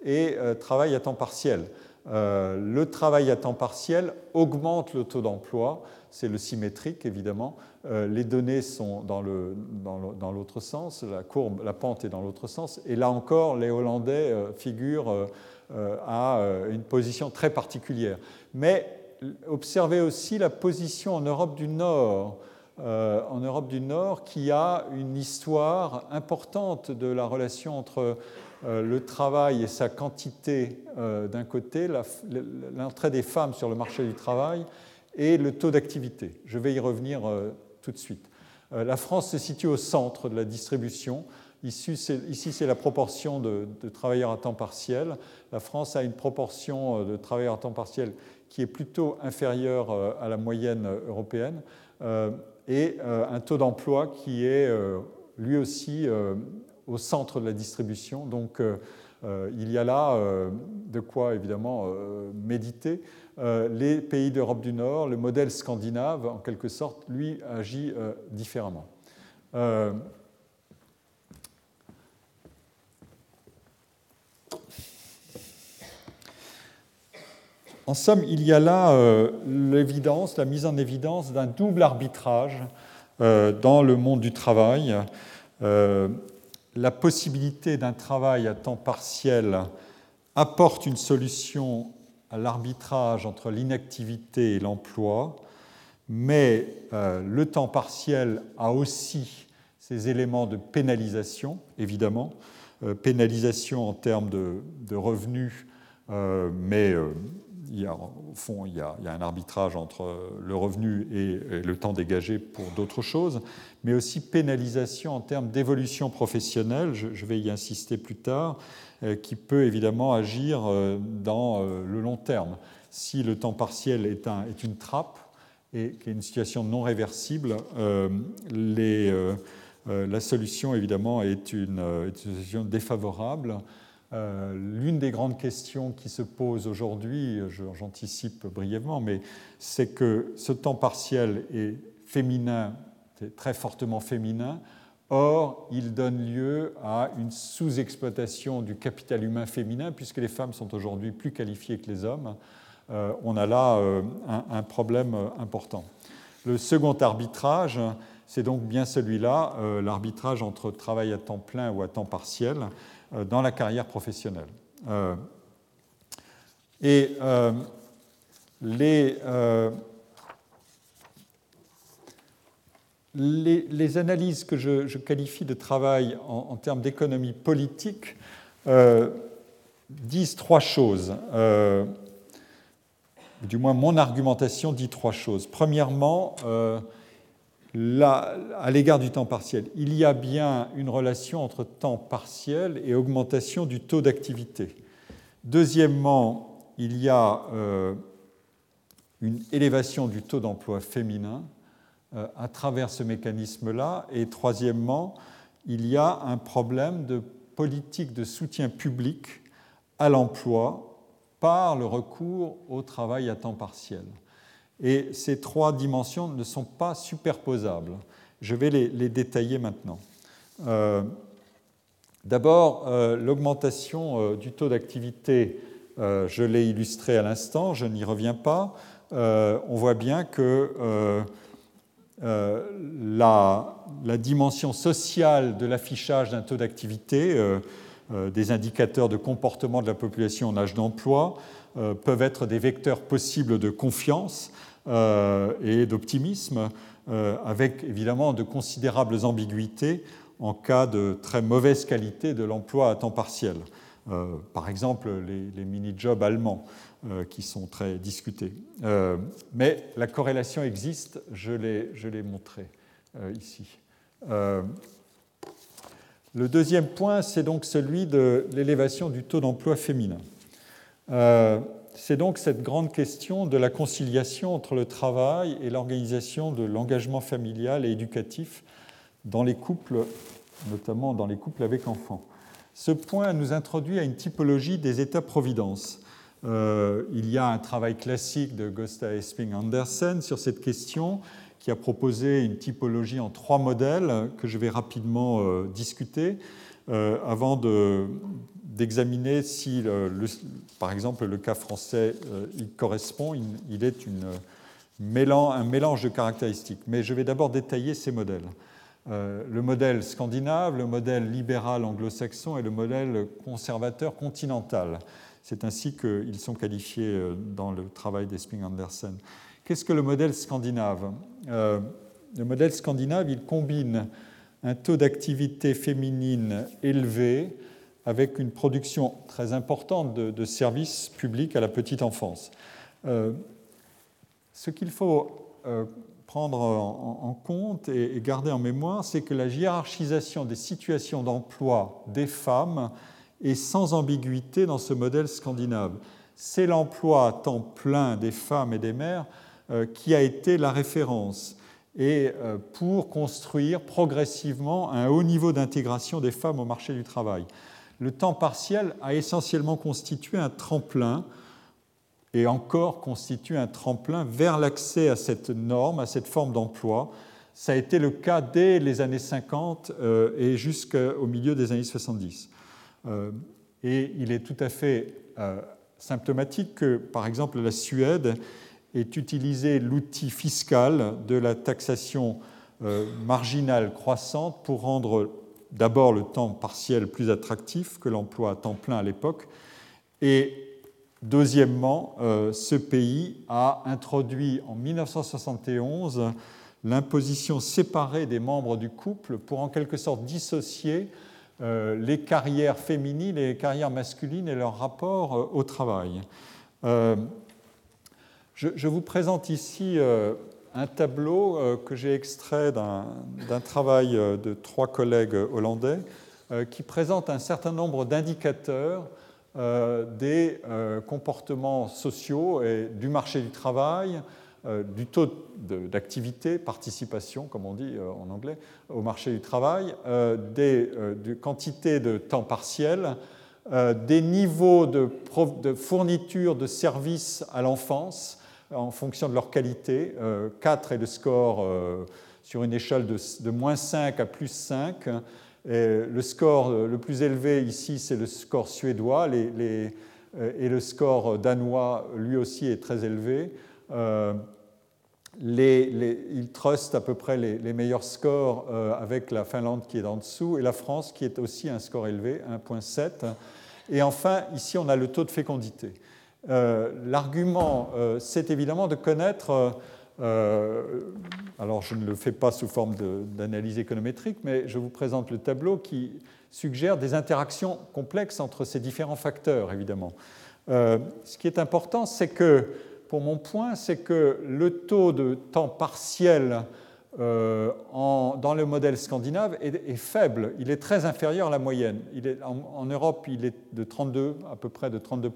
et euh, travail à temps partiel. Euh, le travail à temps partiel augmente le taux d'emploi, c'est le symétrique évidemment. les données sont dans l'autre sens, la courbe, la pente est dans l'autre sens, et là encore, les Hollandais figurent à une position très particulière. Mais observez aussi la position en Europe du Nord euh, en Europe du Nord qui a une histoire importante de la relation entre euh, le travail et sa quantité euh, d'un côté, l'entrée des femmes sur le marché du travail et le taux d'activité. Je vais y revenir tout de suite. La France se situe au centre de la distribution. Ici, c'est la proportion de, de, travailleurs à temps partiel. La France a une proportion de travailleurs à temps partiel qui est plutôt inférieure à la moyenne européenne et euh, un taux d'emploi qui est euh, lui aussi euh, au centre de la distribution. Donc il y a là de quoi évidemment méditer. les pays d'Europe du Nord, le modèle scandinave, en quelque sorte, lui agit différemment. En somme, il y a là euh, l'évidence, la mise en évidence d'un double arbitrage euh, dans le monde du travail. Euh, la possibilité d'un travail à temps partiel apporte une solution à l'arbitrage entre l'inactivité et l'emploi, mais le temps partiel a aussi ces éléments de pénalisation, évidemment, pénalisation en termes de, revenus, euh, mais il y a, au fond, il y, a, un arbitrage entre le revenu et, le temps dégagé pour d'autres choses, mais aussi pénalisation en termes d'évolution professionnelle, je, vais y insister plus tard, euh, qui peut évidemment agir euh, dans euh, le long terme. Si le temps partiel est, un, est une trappe et qu'il y a une situation non réversible, la solution évidemment est une, est défavorable euh, l'une des grandes questions qui se pose aujourd'hui, j'anticipe brièvement, mais c'est que ce temps partiel est féminin, très fortement féminin, Or, il donne lieu à une sous-exploitation du capital humain féminin, puisque les femmes sont aujourd'hui plus qualifiées que les hommes. Euh, on a là euh, un, problème important. Le second arbitrage, c'est donc bien celui-là, l'arbitrage entre travail à temps plein ou à temps partiel. Euh, dans la carrière professionnelle. Euh, et euh, les, les, analyses que je, qualifie de travail en, termes d'économie politique disent trois choses. du moins, mon argumentation dit trois choses. Premièrement, à l'égard du temps partiel. Il y a bien une relation entre temps partiel et augmentation du taux d'activité. Deuxièmement, il y a euh, une élévation du taux d'emploi féminin euh, à travers ce mécanisme-là. Et troisièmement, il y a un problème de politique de soutien public à l'emploi par le recours au travail à temps partiel. Et ces trois dimensions ne sont pas superposables. Je vais les, détailler maintenant. Euh, d'abord, euh, l'augmentation euh, du taux d'activité, je l'ai illustré à l'instant, je n'y reviens pas. on voit bien que la, la, dimension sociale de l'affichage d'un taux d'activité, des indicateurs de comportement de la population en âge d'emploi, peuvent être des vecteurs possibles de confiance et d'optimisme, euh, avec évidemment de considérables ambiguïtés en cas de très mauvaise qualité de l'emploi à temps partiel. Euh, par exemple, les, mini-jobs allemands qui sont très discutés. mais la corrélation existe, je l'ai montré ici. le deuxième point, c'est donc celui de l'élévation du taux d'emploi féminin c'est donc cette grande question de la conciliation entre le travail et l'organisation de l'engagement familial et éducatif dans les couples, notamment dans les couples avec enfants. Ce point nous introduit à une typologie des États-providence. Euh, il y a un travail classique de Gosta Esping Andersen sur cette question qui a proposé une typologie en trois modèles que je vais rapidement euh, discuter euh, avant de, d'examiner si, par exemple, le cas français euh, il correspond, il, est une, un mélange de caractéristiques. Mais je vais d'abord détailler ces modèles. Euh, le modèle scandinave, le modèle libéral anglo-saxon et le modèle conservateur continental. C'est ainsi qu'ils sont qualifiés euh, dans le travail d'Esping Andersen. Qu'est-ce que le modèle scandinave? Le modèle scandinave, il combine un taux d'activité féminine élevé avec une production très importante de, services publics à la petite enfance. Euh, ce qu'il faut euh, prendre en, compte et, garder en mémoire, c'est que la hiérarchisation des situations d'emploi des femmes est sans ambiguïté dans ce modèle scandinave. C'est l'emploi à temps plein des femmes et des mères euh, qui a été la référence et pour construire progressivement un haut niveau d'intégration des femmes au marché du travail le temps partiel a essentiellement constitué un tremplin et encore constitue un tremplin vers l'accès à cette norme, à cette forme d'emploi. Ça a été le cas dès les années 50 euh, et jusqu'au milieu des années 70. Euh, et il est tout à fait euh, symptomatique que, par exemple, la Suède ait utilisé l'outil fiscal de la taxation marginale croissante pour rendre d'abord le temps partiel plus attractif que l'emploi à temps plein à l'époque. Et deuxièmement, euh, ce pays a introduit en 1971 l'imposition séparée des membres du couple pour en quelque sorte dissocier euh, les carrières féminines et les carrières masculines et leur rapport euh, au travail. Je, vous présente ici un tableau que j'ai extrait d'un travail de trois collègues hollandais qui présente un certain nombre d'indicateurs euh, des euh, comportements sociaux et du marché du travail, euh, du taux d'activité, participation, comme on dit en anglais, au marché du travail, des quantités de temps partiel, des niveaux de, de, fourniture de services à l'enfance en fonction de leur qualité. 4 est le score sur une échelle de, moins 5 à plus 5 le score le plus élevé ici, c'est le score suédois, euh, et le score danois, lui aussi, est très élevé. Euh, ils trustent à peu près les, meilleurs scores euh, avec la Finlande qui est en dessous et la France qui est aussi un score élevé, 1.7. Et enfin, ici, on a le taux de fécondité. L'argument, c'est évidemment de connaître euh, alors je ne le fais pas sous forme d'analyse économétrique, mais je vous présente le tableau qui suggère des interactions complexes entre ces différents facteurs, évidemment. Euh, ce qui est important, c'est que, pour mon point, c'est que le taux de temps partiel euh, dans le modèle scandinave est, faible, il est très inférieur à la moyenne. En, Europe, il est de 32, à peu près de 32 euh,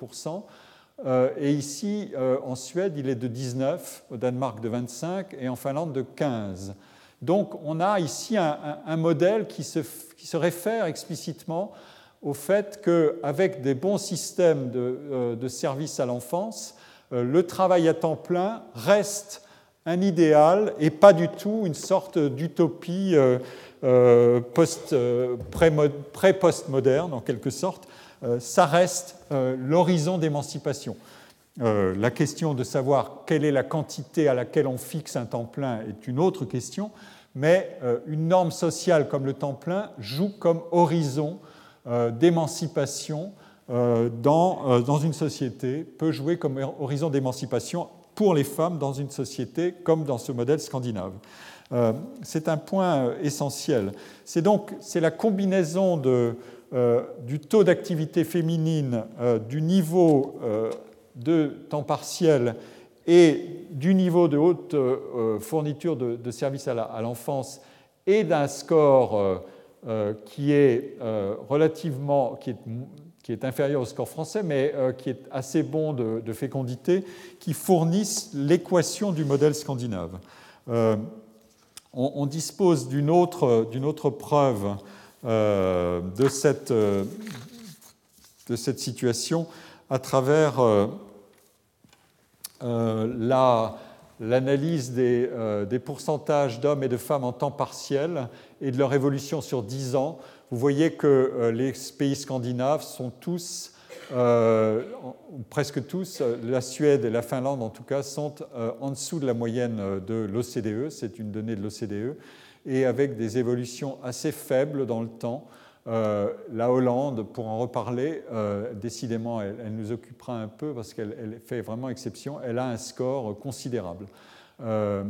et ici, euh, en Suède, il est de 19, au Danemark de 25 et en Finlande de 15. Donc on a ici un, modèle qui se, réfère explicitement au fait qu'avec des bons systèmes de, euh, services à l'enfance, le travail à temps plein reste un idéal et pas du tout une sorte d'utopie pré-postmoderne en quelque sorte, euh, ça reste euh, l'horizon d'émancipation. Euh, la question de savoir quelle est la quantité à laquelle on fixe un temps plein est une autre question, mais une norme sociale comme le temps plein joue comme horizon d'émancipation dans, dans, une société, peut jouer comme horizon d'émancipation pour les femmes dans une société comme dans ce modèle scandinave. c'est un point essentiel. C'est donc c'est la combinaison de, euh, du taux d'activité féminine, euh, du niveau euh, de temps partiel et du niveau de haute fourniture de, services à l'enfance et d'un score qui est relativement qui est, inférieur au score français, mais qui est assez bon de, fécondité, qui fournissent l'équation du modèle scandinave. on, dispose d'une autre, autre, preuve euh, de, cette, euh, de, cette, situation à travers euh, l'analyse des, des, pourcentages d'hommes et de femmes en temps partiel et de leur évolution sur 10 ans. Vous voyez que les pays scandinaves sont tous, presque tous, la Suède et la Finlande en tout cas, sont en dessous de la moyenne de l'OCDE, c'est une donnée de l'OCDE, et avec des évolutions assez faibles dans le temps. Euh, la Hollande, pour en reparler, euh, décidément, elle, nous occupera un peu parce qu'elle fait vraiment exception. Elle a un score considérable. Euh,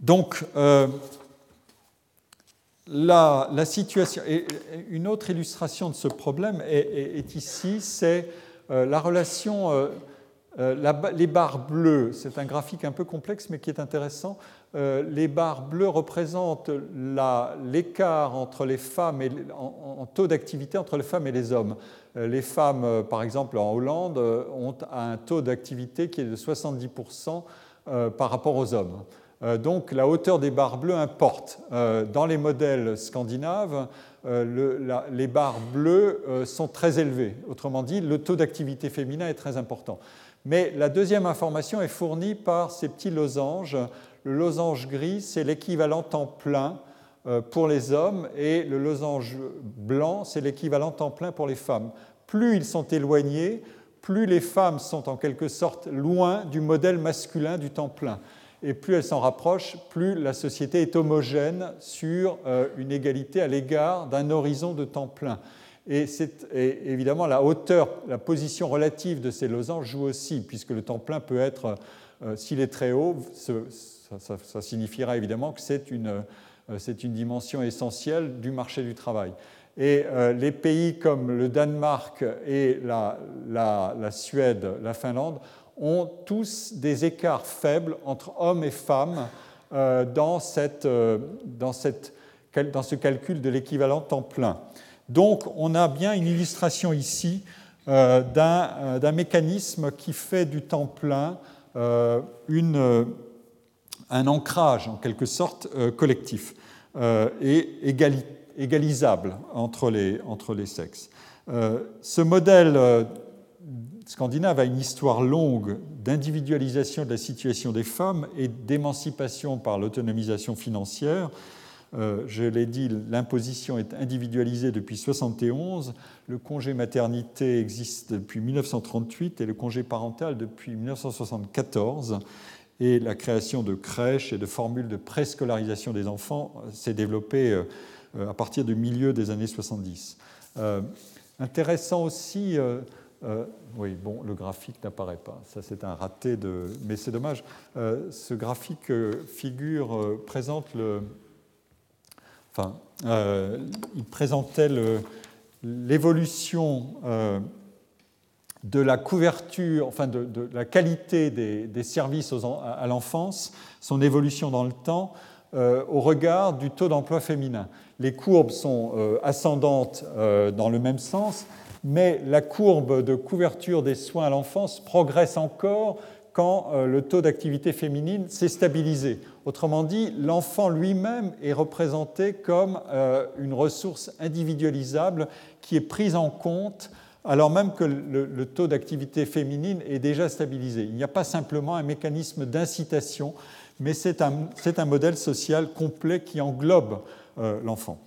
donc, la, situation. Une autre illustration de ce problème est ici, c'est la relation euh, les barres bleues, c'est un graphique un peu complexe mais qui est intéressant. Euh, les barres bleues représentent l'écart entre les femmes et, en, taux d'activité entre les femmes et les hommes. Euh, les femmes, par exemple en Hollande, ont un taux d'activité qui est de 70% par rapport aux hommes. Donc la hauteur des barres bleues importe. Dans les modèles scandinaves, les barres bleues sont très élevées. Autrement dit, le taux d'activité féminin est très important. Mais la deuxième information est fournie par ces petits losanges. Le losange gris, c'est l'équivalent temps plein euh, pour les hommes et le losange blanc, c'est l'équivalent temps plein pour les femmes. Plus ils sont éloignés, plus les femmes sont en quelque sorte loin du modèle masculin du temps plein. et plus elle s'en rapproche, plus la société est homogène sur euh, une égalité à l'égard d'un horizon de temps plein. Et, évidemment la hauteur, la position relative de ces losanges joue aussi, puisque le temps plein peut être, euh, s'il est très haut, ça, signifiera évidemment que c'est une, euh, une, dimension essentielle du marché du travail. Et les pays comme le Danemark et la, la, la Suède, la Finlande ont tous des écarts faibles entre hommes et femmes euh, dans, cette, euh, dans, cette, dans, ce calcul de l'équivalent temps plein. Donc on a bien une illustration ici euh, d'un mécanisme qui fait du temps plein une, un ancrage en quelque sorte collectif et égalisable entre les sexes. ce modèle scandinave a une histoire longue d'individualisation de la situation des femmes et d'émancipation par l'autonomisation financière. Euh, je l'ai dit, l'imposition est individualisée depuis 1971, le congé maternité existe depuis 1938 et le congé parental depuis 1974. Et la création de crèches et de formules de préscolarisation des enfants s'est développée euh, à partir du milieu des années 70. Euh, intéressant aussi oui, bon, le graphique n'apparaît pas. Ça, c'est un raté de. Mais c'est dommage. Ce graphique figure, présente le. Enfin, il présentait l'évolution de la couverture, enfin de, la qualité des, services à l'enfance, son évolution dans le temps, au regard du taux d'emploi féminin. Les courbes sont ascendantes dans le même sens, mais la courbe de couverture des soins à l'enfance progresse encore quand euh, le taux d'activité féminine s'est stabilisé. Autrement dit, l'enfant lui-même est représenté comme euh, une ressource individualisable qui est prise en compte alors même que le, taux d'activité féminine est déjà stabilisé. Il n'y a pas simplement un mécanisme d'incitation, mais c'est un, modèle social complet qui englobe euh, l'enfant.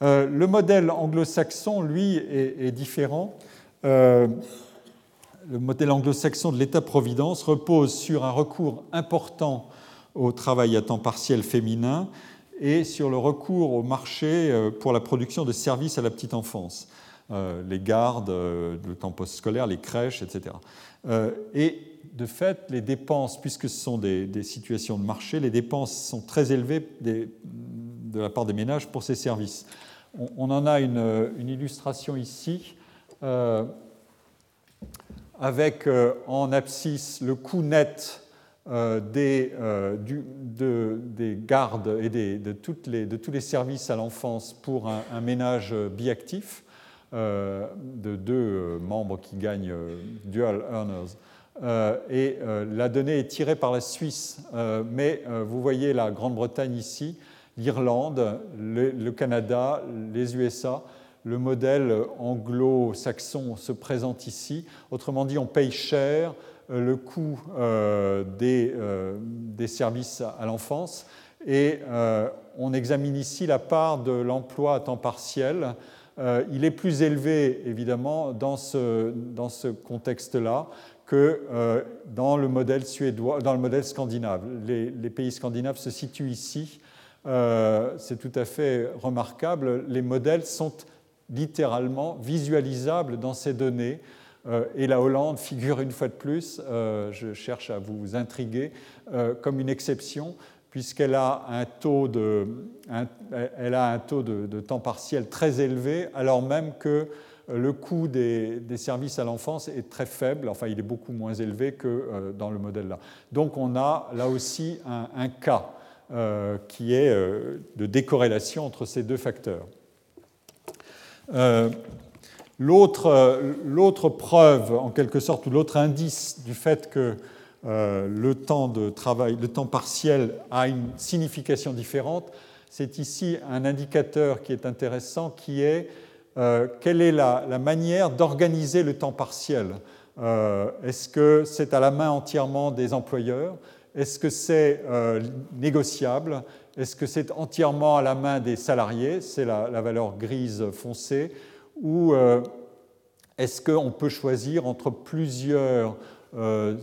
Le modèle anglo-saxon, lui, est, différent. Le modèle anglo-saxon de l'État-providence repose sur un recours important au travail à temps partiel féminin et sur le recours au marché euh, pour la production de services à la petite enfance, les gardes, le temps post-scolaire, les crèches, etc. Et de fait, les dépenses, puisque ce sont des, situations de marché, les dépenses sont très élevées de la part des ménages pour ces services on, en a une, illustration ici euh, avec euh, en abscisse le coût net euh, des, des, gardes et de, tous les services à l'enfance pour un, ménage biactif de deux membres qui gagnent dual earners. et la donnée est tirée par la Suisse, mais vous voyez la Grande-Bretagne ici l'Irlande, le, Canada, les USA. Le modèle anglo-saxon se présente ici. Autrement dit, on paye cher euh, le coût euh, euh, des, services à l'enfance et on examine ici la part de l'emploi à temps partiel. il est plus élevé, évidemment, dans ce, dans ce contexte-là que dans le modèle suédois, dans le modèle scandinave. Les, les, pays scandinaves se situent ici c'est tout à fait remarquable. Les modèles sont littéralement visualisables dans ces données. Euh, et la Hollande figure une fois de plus, euh, je cherche à vous intriguer, comme une exception, puisqu'elle a un taux, de, elle a un taux de, temps partiel très élevé, alors même que le coût des, services à l'enfance est très faible, enfin il est beaucoup moins élevé que dans le modèle là. Donc on a là aussi un cas euh, qui est euh, de décorrélation entre ces deux facteurs. Euh, l'autre preuve, en quelque sorte, ou l'autre indice du fait que le temps de travail, le temps partiel a une signification différente, c'est ici un indicateur qui est intéressant, qui est quelle est la, manière d'organiser le temps partiel. Est-ce que c'est à la main entièrement des employeurs? Est-ce que c'est euh, négociable? Est-ce que c'est entièrement à la main des salariés C'est la, valeur grise foncée. Ou euh, est-ce qu'on peut choisir entre plusieurs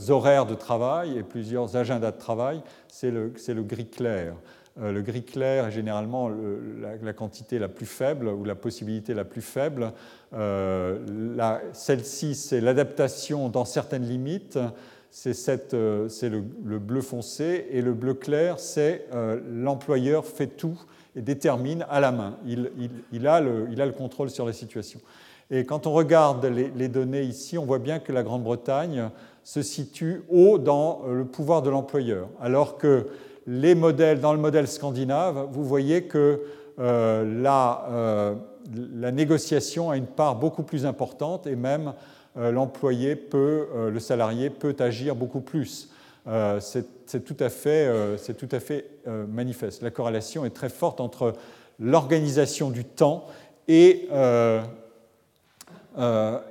horaires de travail et plusieurs agendas de travail, c'est le, le, gris clair. le gris clair est généralement la, quantité la plus faible ou la possibilité la plus faible. Celle-ci, c'est l'adaptation dans certaines limites c'est euh, le, bleu foncé, et le bleu clair, c'est euh, l'employeur fait tout et détermine à la main. Il, a, le, contrôle sur la situation. Et quand on regarde les, données ici, on voit bien que la Grande-Bretagne se situe haut dans euh, le pouvoir de l'employeur, alors que les modèles, dans le modèle scandinave, vous voyez que la, négociation a une part beaucoup plus importante et même l'employé peut, euh, le salarié peut agir beaucoup plus. Euh, c'est tout à fait, tout à fait manifeste. La corrélation est très forte entre l'organisation du temps et,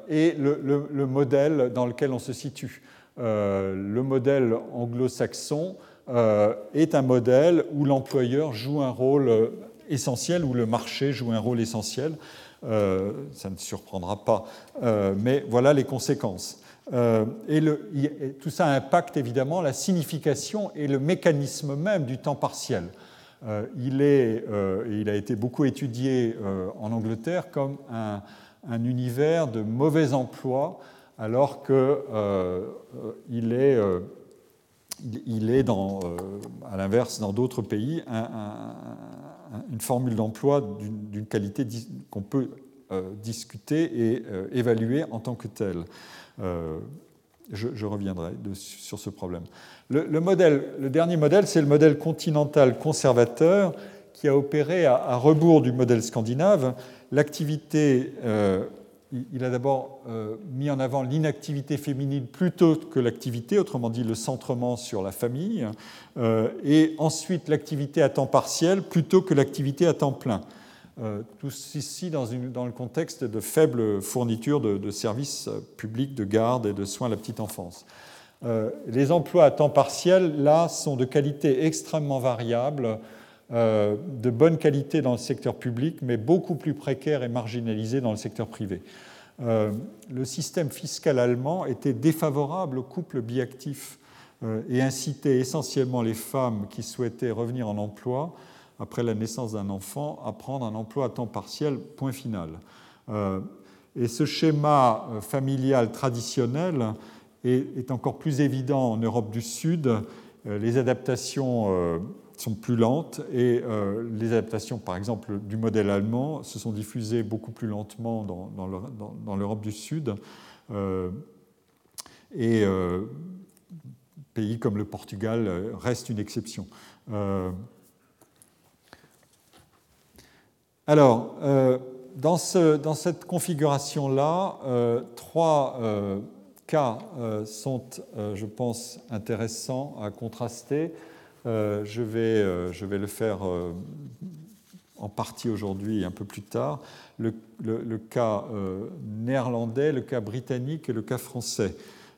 et le, modèle dans lequel on se situe. le modèle anglo-saxon est un modèle où l'employeur joue un rôle essentiel, où le marché joue un rôle essentiel. Euh, ça ne surprendra pas, euh, mais voilà les conséquences. Euh, et tout ça impacte évidemment la signification et le mécanisme même du temps partiel. il, est, il a été beaucoup étudié en Angleterre comme un, univers de mauvais emploi, alors qu'il est, il est à l'inverse dans d'autres pays un, une formule d'emploi d'une qualité qu'on peut euh, discuter et euh, évaluer en tant que telle. Euh, je, reviendrai sur ce problème. Le, dernier modèle, c'est le modèle continental conservateur qui a opéré à rebours du modèle scandinave. L'activité il a d'abord euh, mis en avant l'inactivité féminine plutôt que l'activité, autrement dit le centrement sur la famille, euh, et ensuite l'activité à temps partiel plutôt que l'activité à temps plein. Euh, tout ceci dans, le contexte de faible fourniture de, services publics de garde et de soins à la petite enfance. les emplois à temps partiel, là, sont de qualité extrêmement variable, euh, de bonne qualité dans le secteur public, mais beaucoup plus précaire et marginalisé dans le secteur privé. Euh, le système fiscal allemand était défavorable aux couples biactifs euh, et incitait essentiellement les femmes qui souhaitaient revenir en emploi après la naissance d'un enfant à prendre un emploi à temps partiel, point final. et ce schéma familial traditionnel est, encore plus évident en Europe du Sud. les adaptations sont plus lentes et euh, les adaptations, par exemple, du modèle allemand se sont diffusées beaucoup plus lentement dans, l'Europe du Sud. Euh, et euh, pays comme le Portugal restent une exception. alors, dans, ce, dans, cette configuration-là, trois cas sont, je pense, intéressants à contraster. Euh, je, vais, euh, je, vais, le faire euh, en partie aujourd'hui et un peu plus tard. Le, cas néerlandais, le cas britannique et le cas français.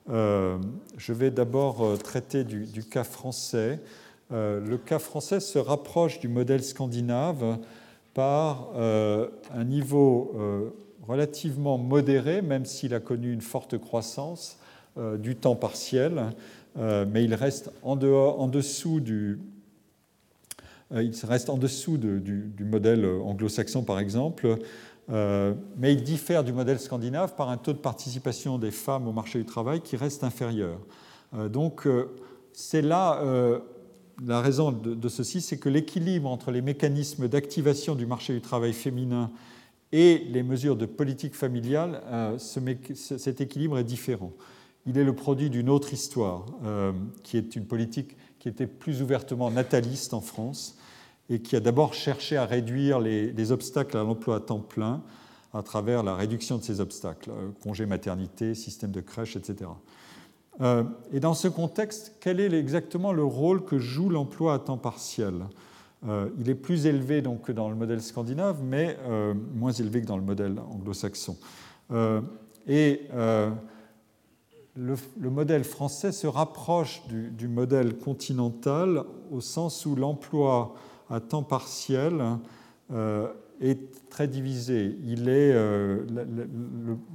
je vais d'abord traiter du, cas français. le cas français se rapproche du modèle scandinave par un niveau relativement modéré, même s'il a connu une forte croissance du temps partiel. Euh, mais il reste en, dessous du, euh, modèle anglo-saxon, par exemple, euh, mais il diffère du modèle scandinave par un taux de participation des femmes au marché du travail qui reste inférieur. donc, c'est là la raison de, ceci, c'est que l'équilibre entre les mécanismes d'activation du marché du travail féminin et les mesures de politique familiale, cet équilibre est différent il est le produit d'une autre histoire, euh, qui est une politique qui était plus ouvertement nataliste en France et qui a d'abord cherché à réduire les, obstacles à l'emploi à temps plein à travers la réduction de ces obstacles, euh, congé maternité, système de crèche, etc. Euh, et dans ce contexte, quel est exactement le rôle que joue l'emploi à temps partiel? Il est plus élevé donc, que dans le modèle scandinave, mais moins élevé que dans le modèle anglo-saxon. et le, modèle français se rapproche du, modèle continental au sens où l'emploi à temps partiel euh, est très divisé. Il est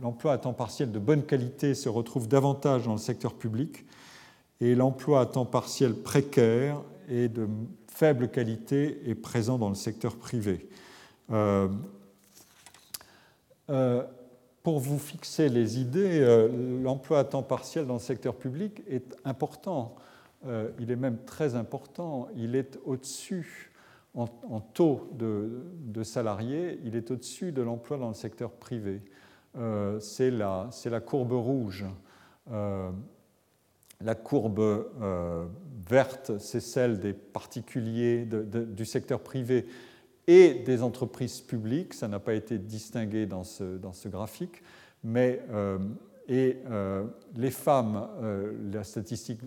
l'emploi à temps partiel de bonne qualité se retrouve davantage dans le secteur public et l'emploi à temps partiel précaire et de faible qualité est présent dans le secteur privé. Euh, euh, pour vous fixer les idées, euh, l'emploi à temps partiel dans le secteur public est important. il est même très important. Il est au-dessus, en, taux de, salariés, il est au-dessus de l'emploi dans le secteur privé. C'est la, la, courbe rouge. La courbe euh, verte, c'est celle des particuliers du secteur privé et des entreprises publiques. Ça n'a pas été distingué dans ce, dans ce graphique. Mais, euh, et euh, les femmes, la statistique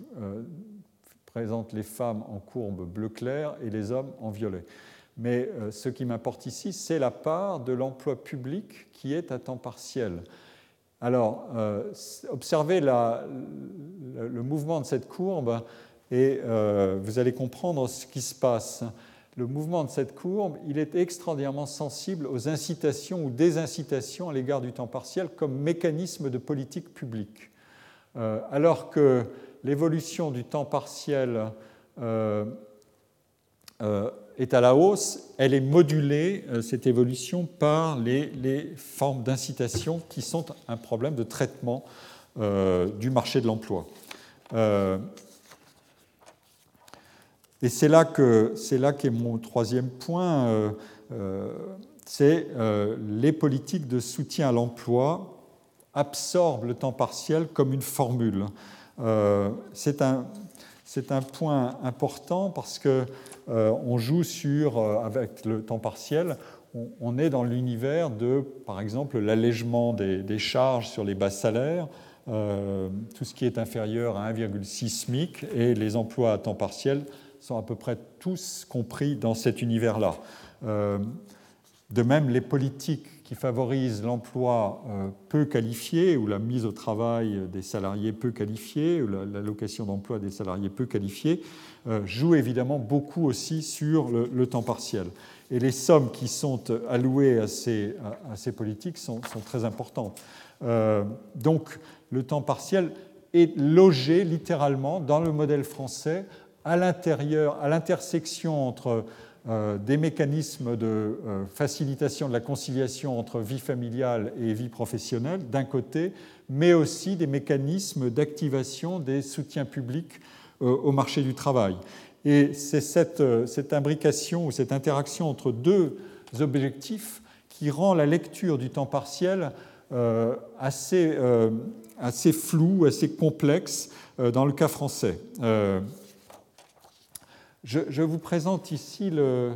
présente les femmes en courbe bleu clair et les hommes en violet. Mais ce qui m'importe ici, c'est la part de l'emploi public qui est à temps partiel. Alors, euh, observez le mouvement de cette courbe et euh, vous allez comprendre ce qui se passe. Le mouvement de cette courbe, il est extraordinairement sensible aux incitations ou désincitations à l'égard du temps partiel comme mécanisme de politique publique. Euh, alors que l'évolution du temps partiel est à la hausse, elle est modulée, euh, cette évolution, par les, formes d'incitation qui sont un problème de traitement euh, du marché de l'emploi. Euh, et c'est là que c'est qu'est mon troisième point, c'est les politiques de soutien à l'emploi absorbent le temps partiel comme une formule. c'est un, un point important parce que euh, on joue sur, euh, avec le temps partiel, on, est dans l'univers de, par exemple, l'allègement des, charges sur les bas salaires, euh, tout ce qui est inférieur à 1,6 SMIC, et les emplois à temps partiel sont à peu près tous compris dans cet univers-là. de même, les politiques qui favorisent l'emploi peu qualifié ou la mise au travail des salariés peu qualifiés ou l'allocation d'emploi des salariés peu qualifiés euh, joue évidemment beaucoup aussi sur le, temps partiel. Et les sommes qui sont allouées à ces, à, ces politiques sont, très importantes. Euh, donc le temps partiel est logé littéralement dans le modèle français à l'intérieur, à l'intersection entre euh, des mécanismes de facilitation de la conciliation entre vie familiale et vie professionnelle d'un côté, mais aussi des mécanismes d'activation des soutiens publics euh, au marché du travail. Et c'est cette, euh, cette, imbrication ou cette interaction entre deux objectifs qui rend la lecture du temps partiel euh, assez, assez floue, assez complexe dans le cas français. Je, vous présente ici le,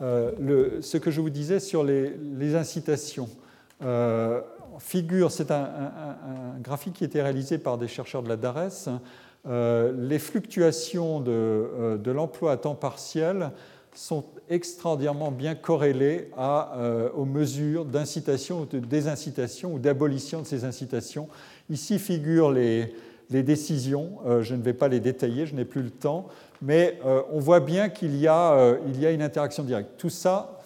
ce que je vous disais sur les, incitations. figure, c'est un, graphique qui a été réalisé par des chercheurs de la DARES, euh, les fluctuations euh, de, l'emploi à temps partiel sont extraordinairement bien corrélées euh, aux mesures d'incitation ou de désincitation ou d'abolition de ces incitations. Ici figurent les, décisions, je ne vais pas les détailler, je n'ai plus le temps, mais on voit bien qu'il y, y, a une interaction directe. Tout ça,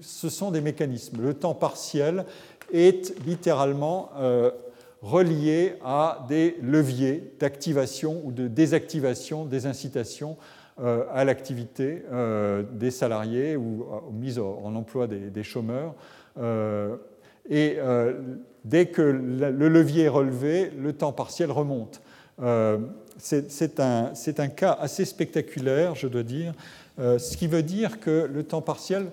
ce sont des mécanismes. Le temps partiel est littéralement reliés à des leviers d'activation ou de désactivation des incitations euh, à l'activité euh, des salariés ou mise en emploi des, chômeurs. Euh, et dès que le levier est relevé, le temps partiel remonte. C'est un, un, cas assez spectaculaire, je dois dire, ce qui veut dire que le temps partiel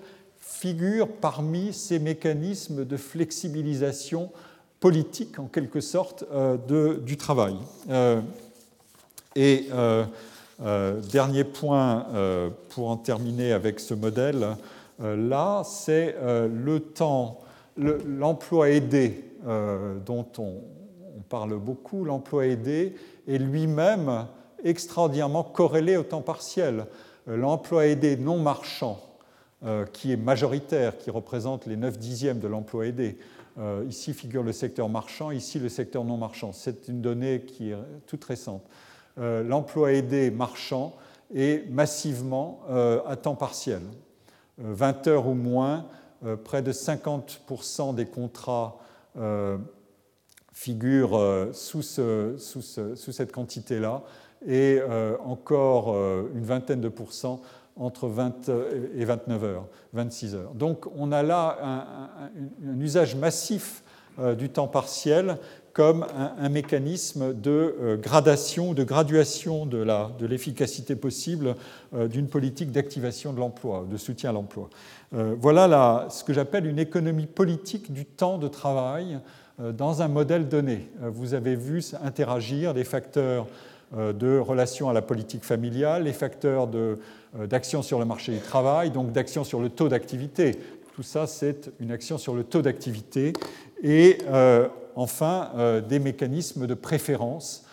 figure parmi ces mécanismes de flexibilisation politique, en quelque sorte, euh, de, du travail. Euh, et euh, dernier point pour en terminer avec ce modèle, là, c'est le temps, l'emploi aidé dont on, on, parle beaucoup, l'emploi aidé est lui-même extraordinairement corrélé au temps partiel. L'emploi aidé non marchand, qui est majoritaire, qui représente les 9 dixièmes de l'emploi aidé, euh, ici figure le secteur marchand, ici le secteur non marchand. C'est une donnée qui est toute récente. Euh, l'emploi aidé marchand est massivement euh, à temps partiel. 20 heures ou moins près de 50% des contrats figurent sous, sous, cette quantité-là, et encore une vingtaine de pourcents entre 20 et 29 heures, 26 heures. Donc on a là un, usage massif euh, du temps partiel comme un, mécanisme de euh, gradation, de graduation de l'efficacité de possible euh, d'une politique d'activation de l'emploi, de soutien à l'emploi. voilà ce que j'appelle une économie politique du temps de travail dans un modèle donné. Vous avez vu interagir des facteurs de relation à la politique familiale, les facteurs euh, d'action sur le marché du travail, donc d'action sur le taux d'activité. Tout ça, c'est une action sur le taux d'activité. Et euh, enfin, euh, des mécanismes de préférence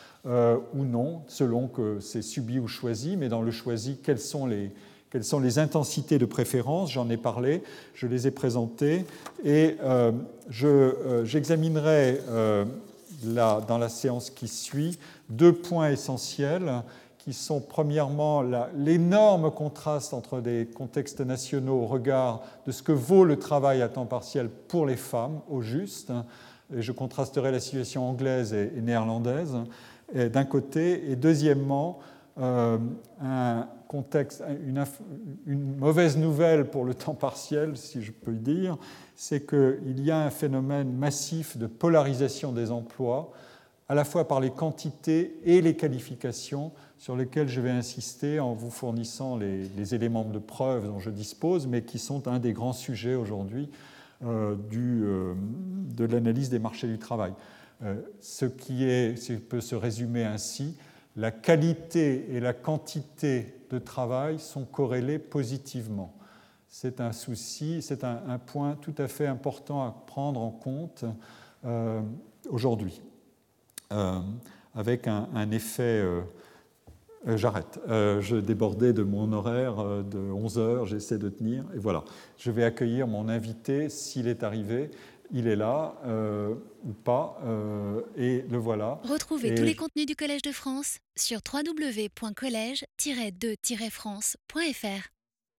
ou non, selon que c'est subi ou choisi, mais dans le choisi, quelles sont les, quelles sont les intensités de préférence, j'en ai parlé, je les ai présentées, et j'examinerai dans la séance qui suit deux points essentiels qui sont premièrement l'énorme contraste entre des contextes nationaux au regard de ce que vaut le travail à temps partiel pour les femmes, au juste. Et je contrasterai la situation anglaise et, néerlandaise. D'un côté, et deuxièmement, euh, une, mauvaise nouvelle pour le temps partiel, si je peux dire, c'est qu'il y a un phénomène massif de polarisation des emplois, à la fois par les quantités et les qualifications, sur lesquels je vais insister en vous fournissant les, éléments de preuve dont je dispose, mais qui sont un des grands sujets aujourd'hui euh, euh, de l'analyse des marchés du travail. Euh, ce qui peut se résumer ainsi, la qualité et la quantité de travail sont corrélées positivement. C'est un souci, c'est un, point tout à fait important à prendre en compte aujourd'hui, avec un, effet j'arrête. Euh, je débordais de mon horaire euh, de 11 heures, j'essaie de tenir. Et voilà, je vais accueillir mon invité s'il est arrivé. Il est là ou pas, et le voilà. Retrouvez tous les contenus du Collège de France sur www.colège-2-france.fr.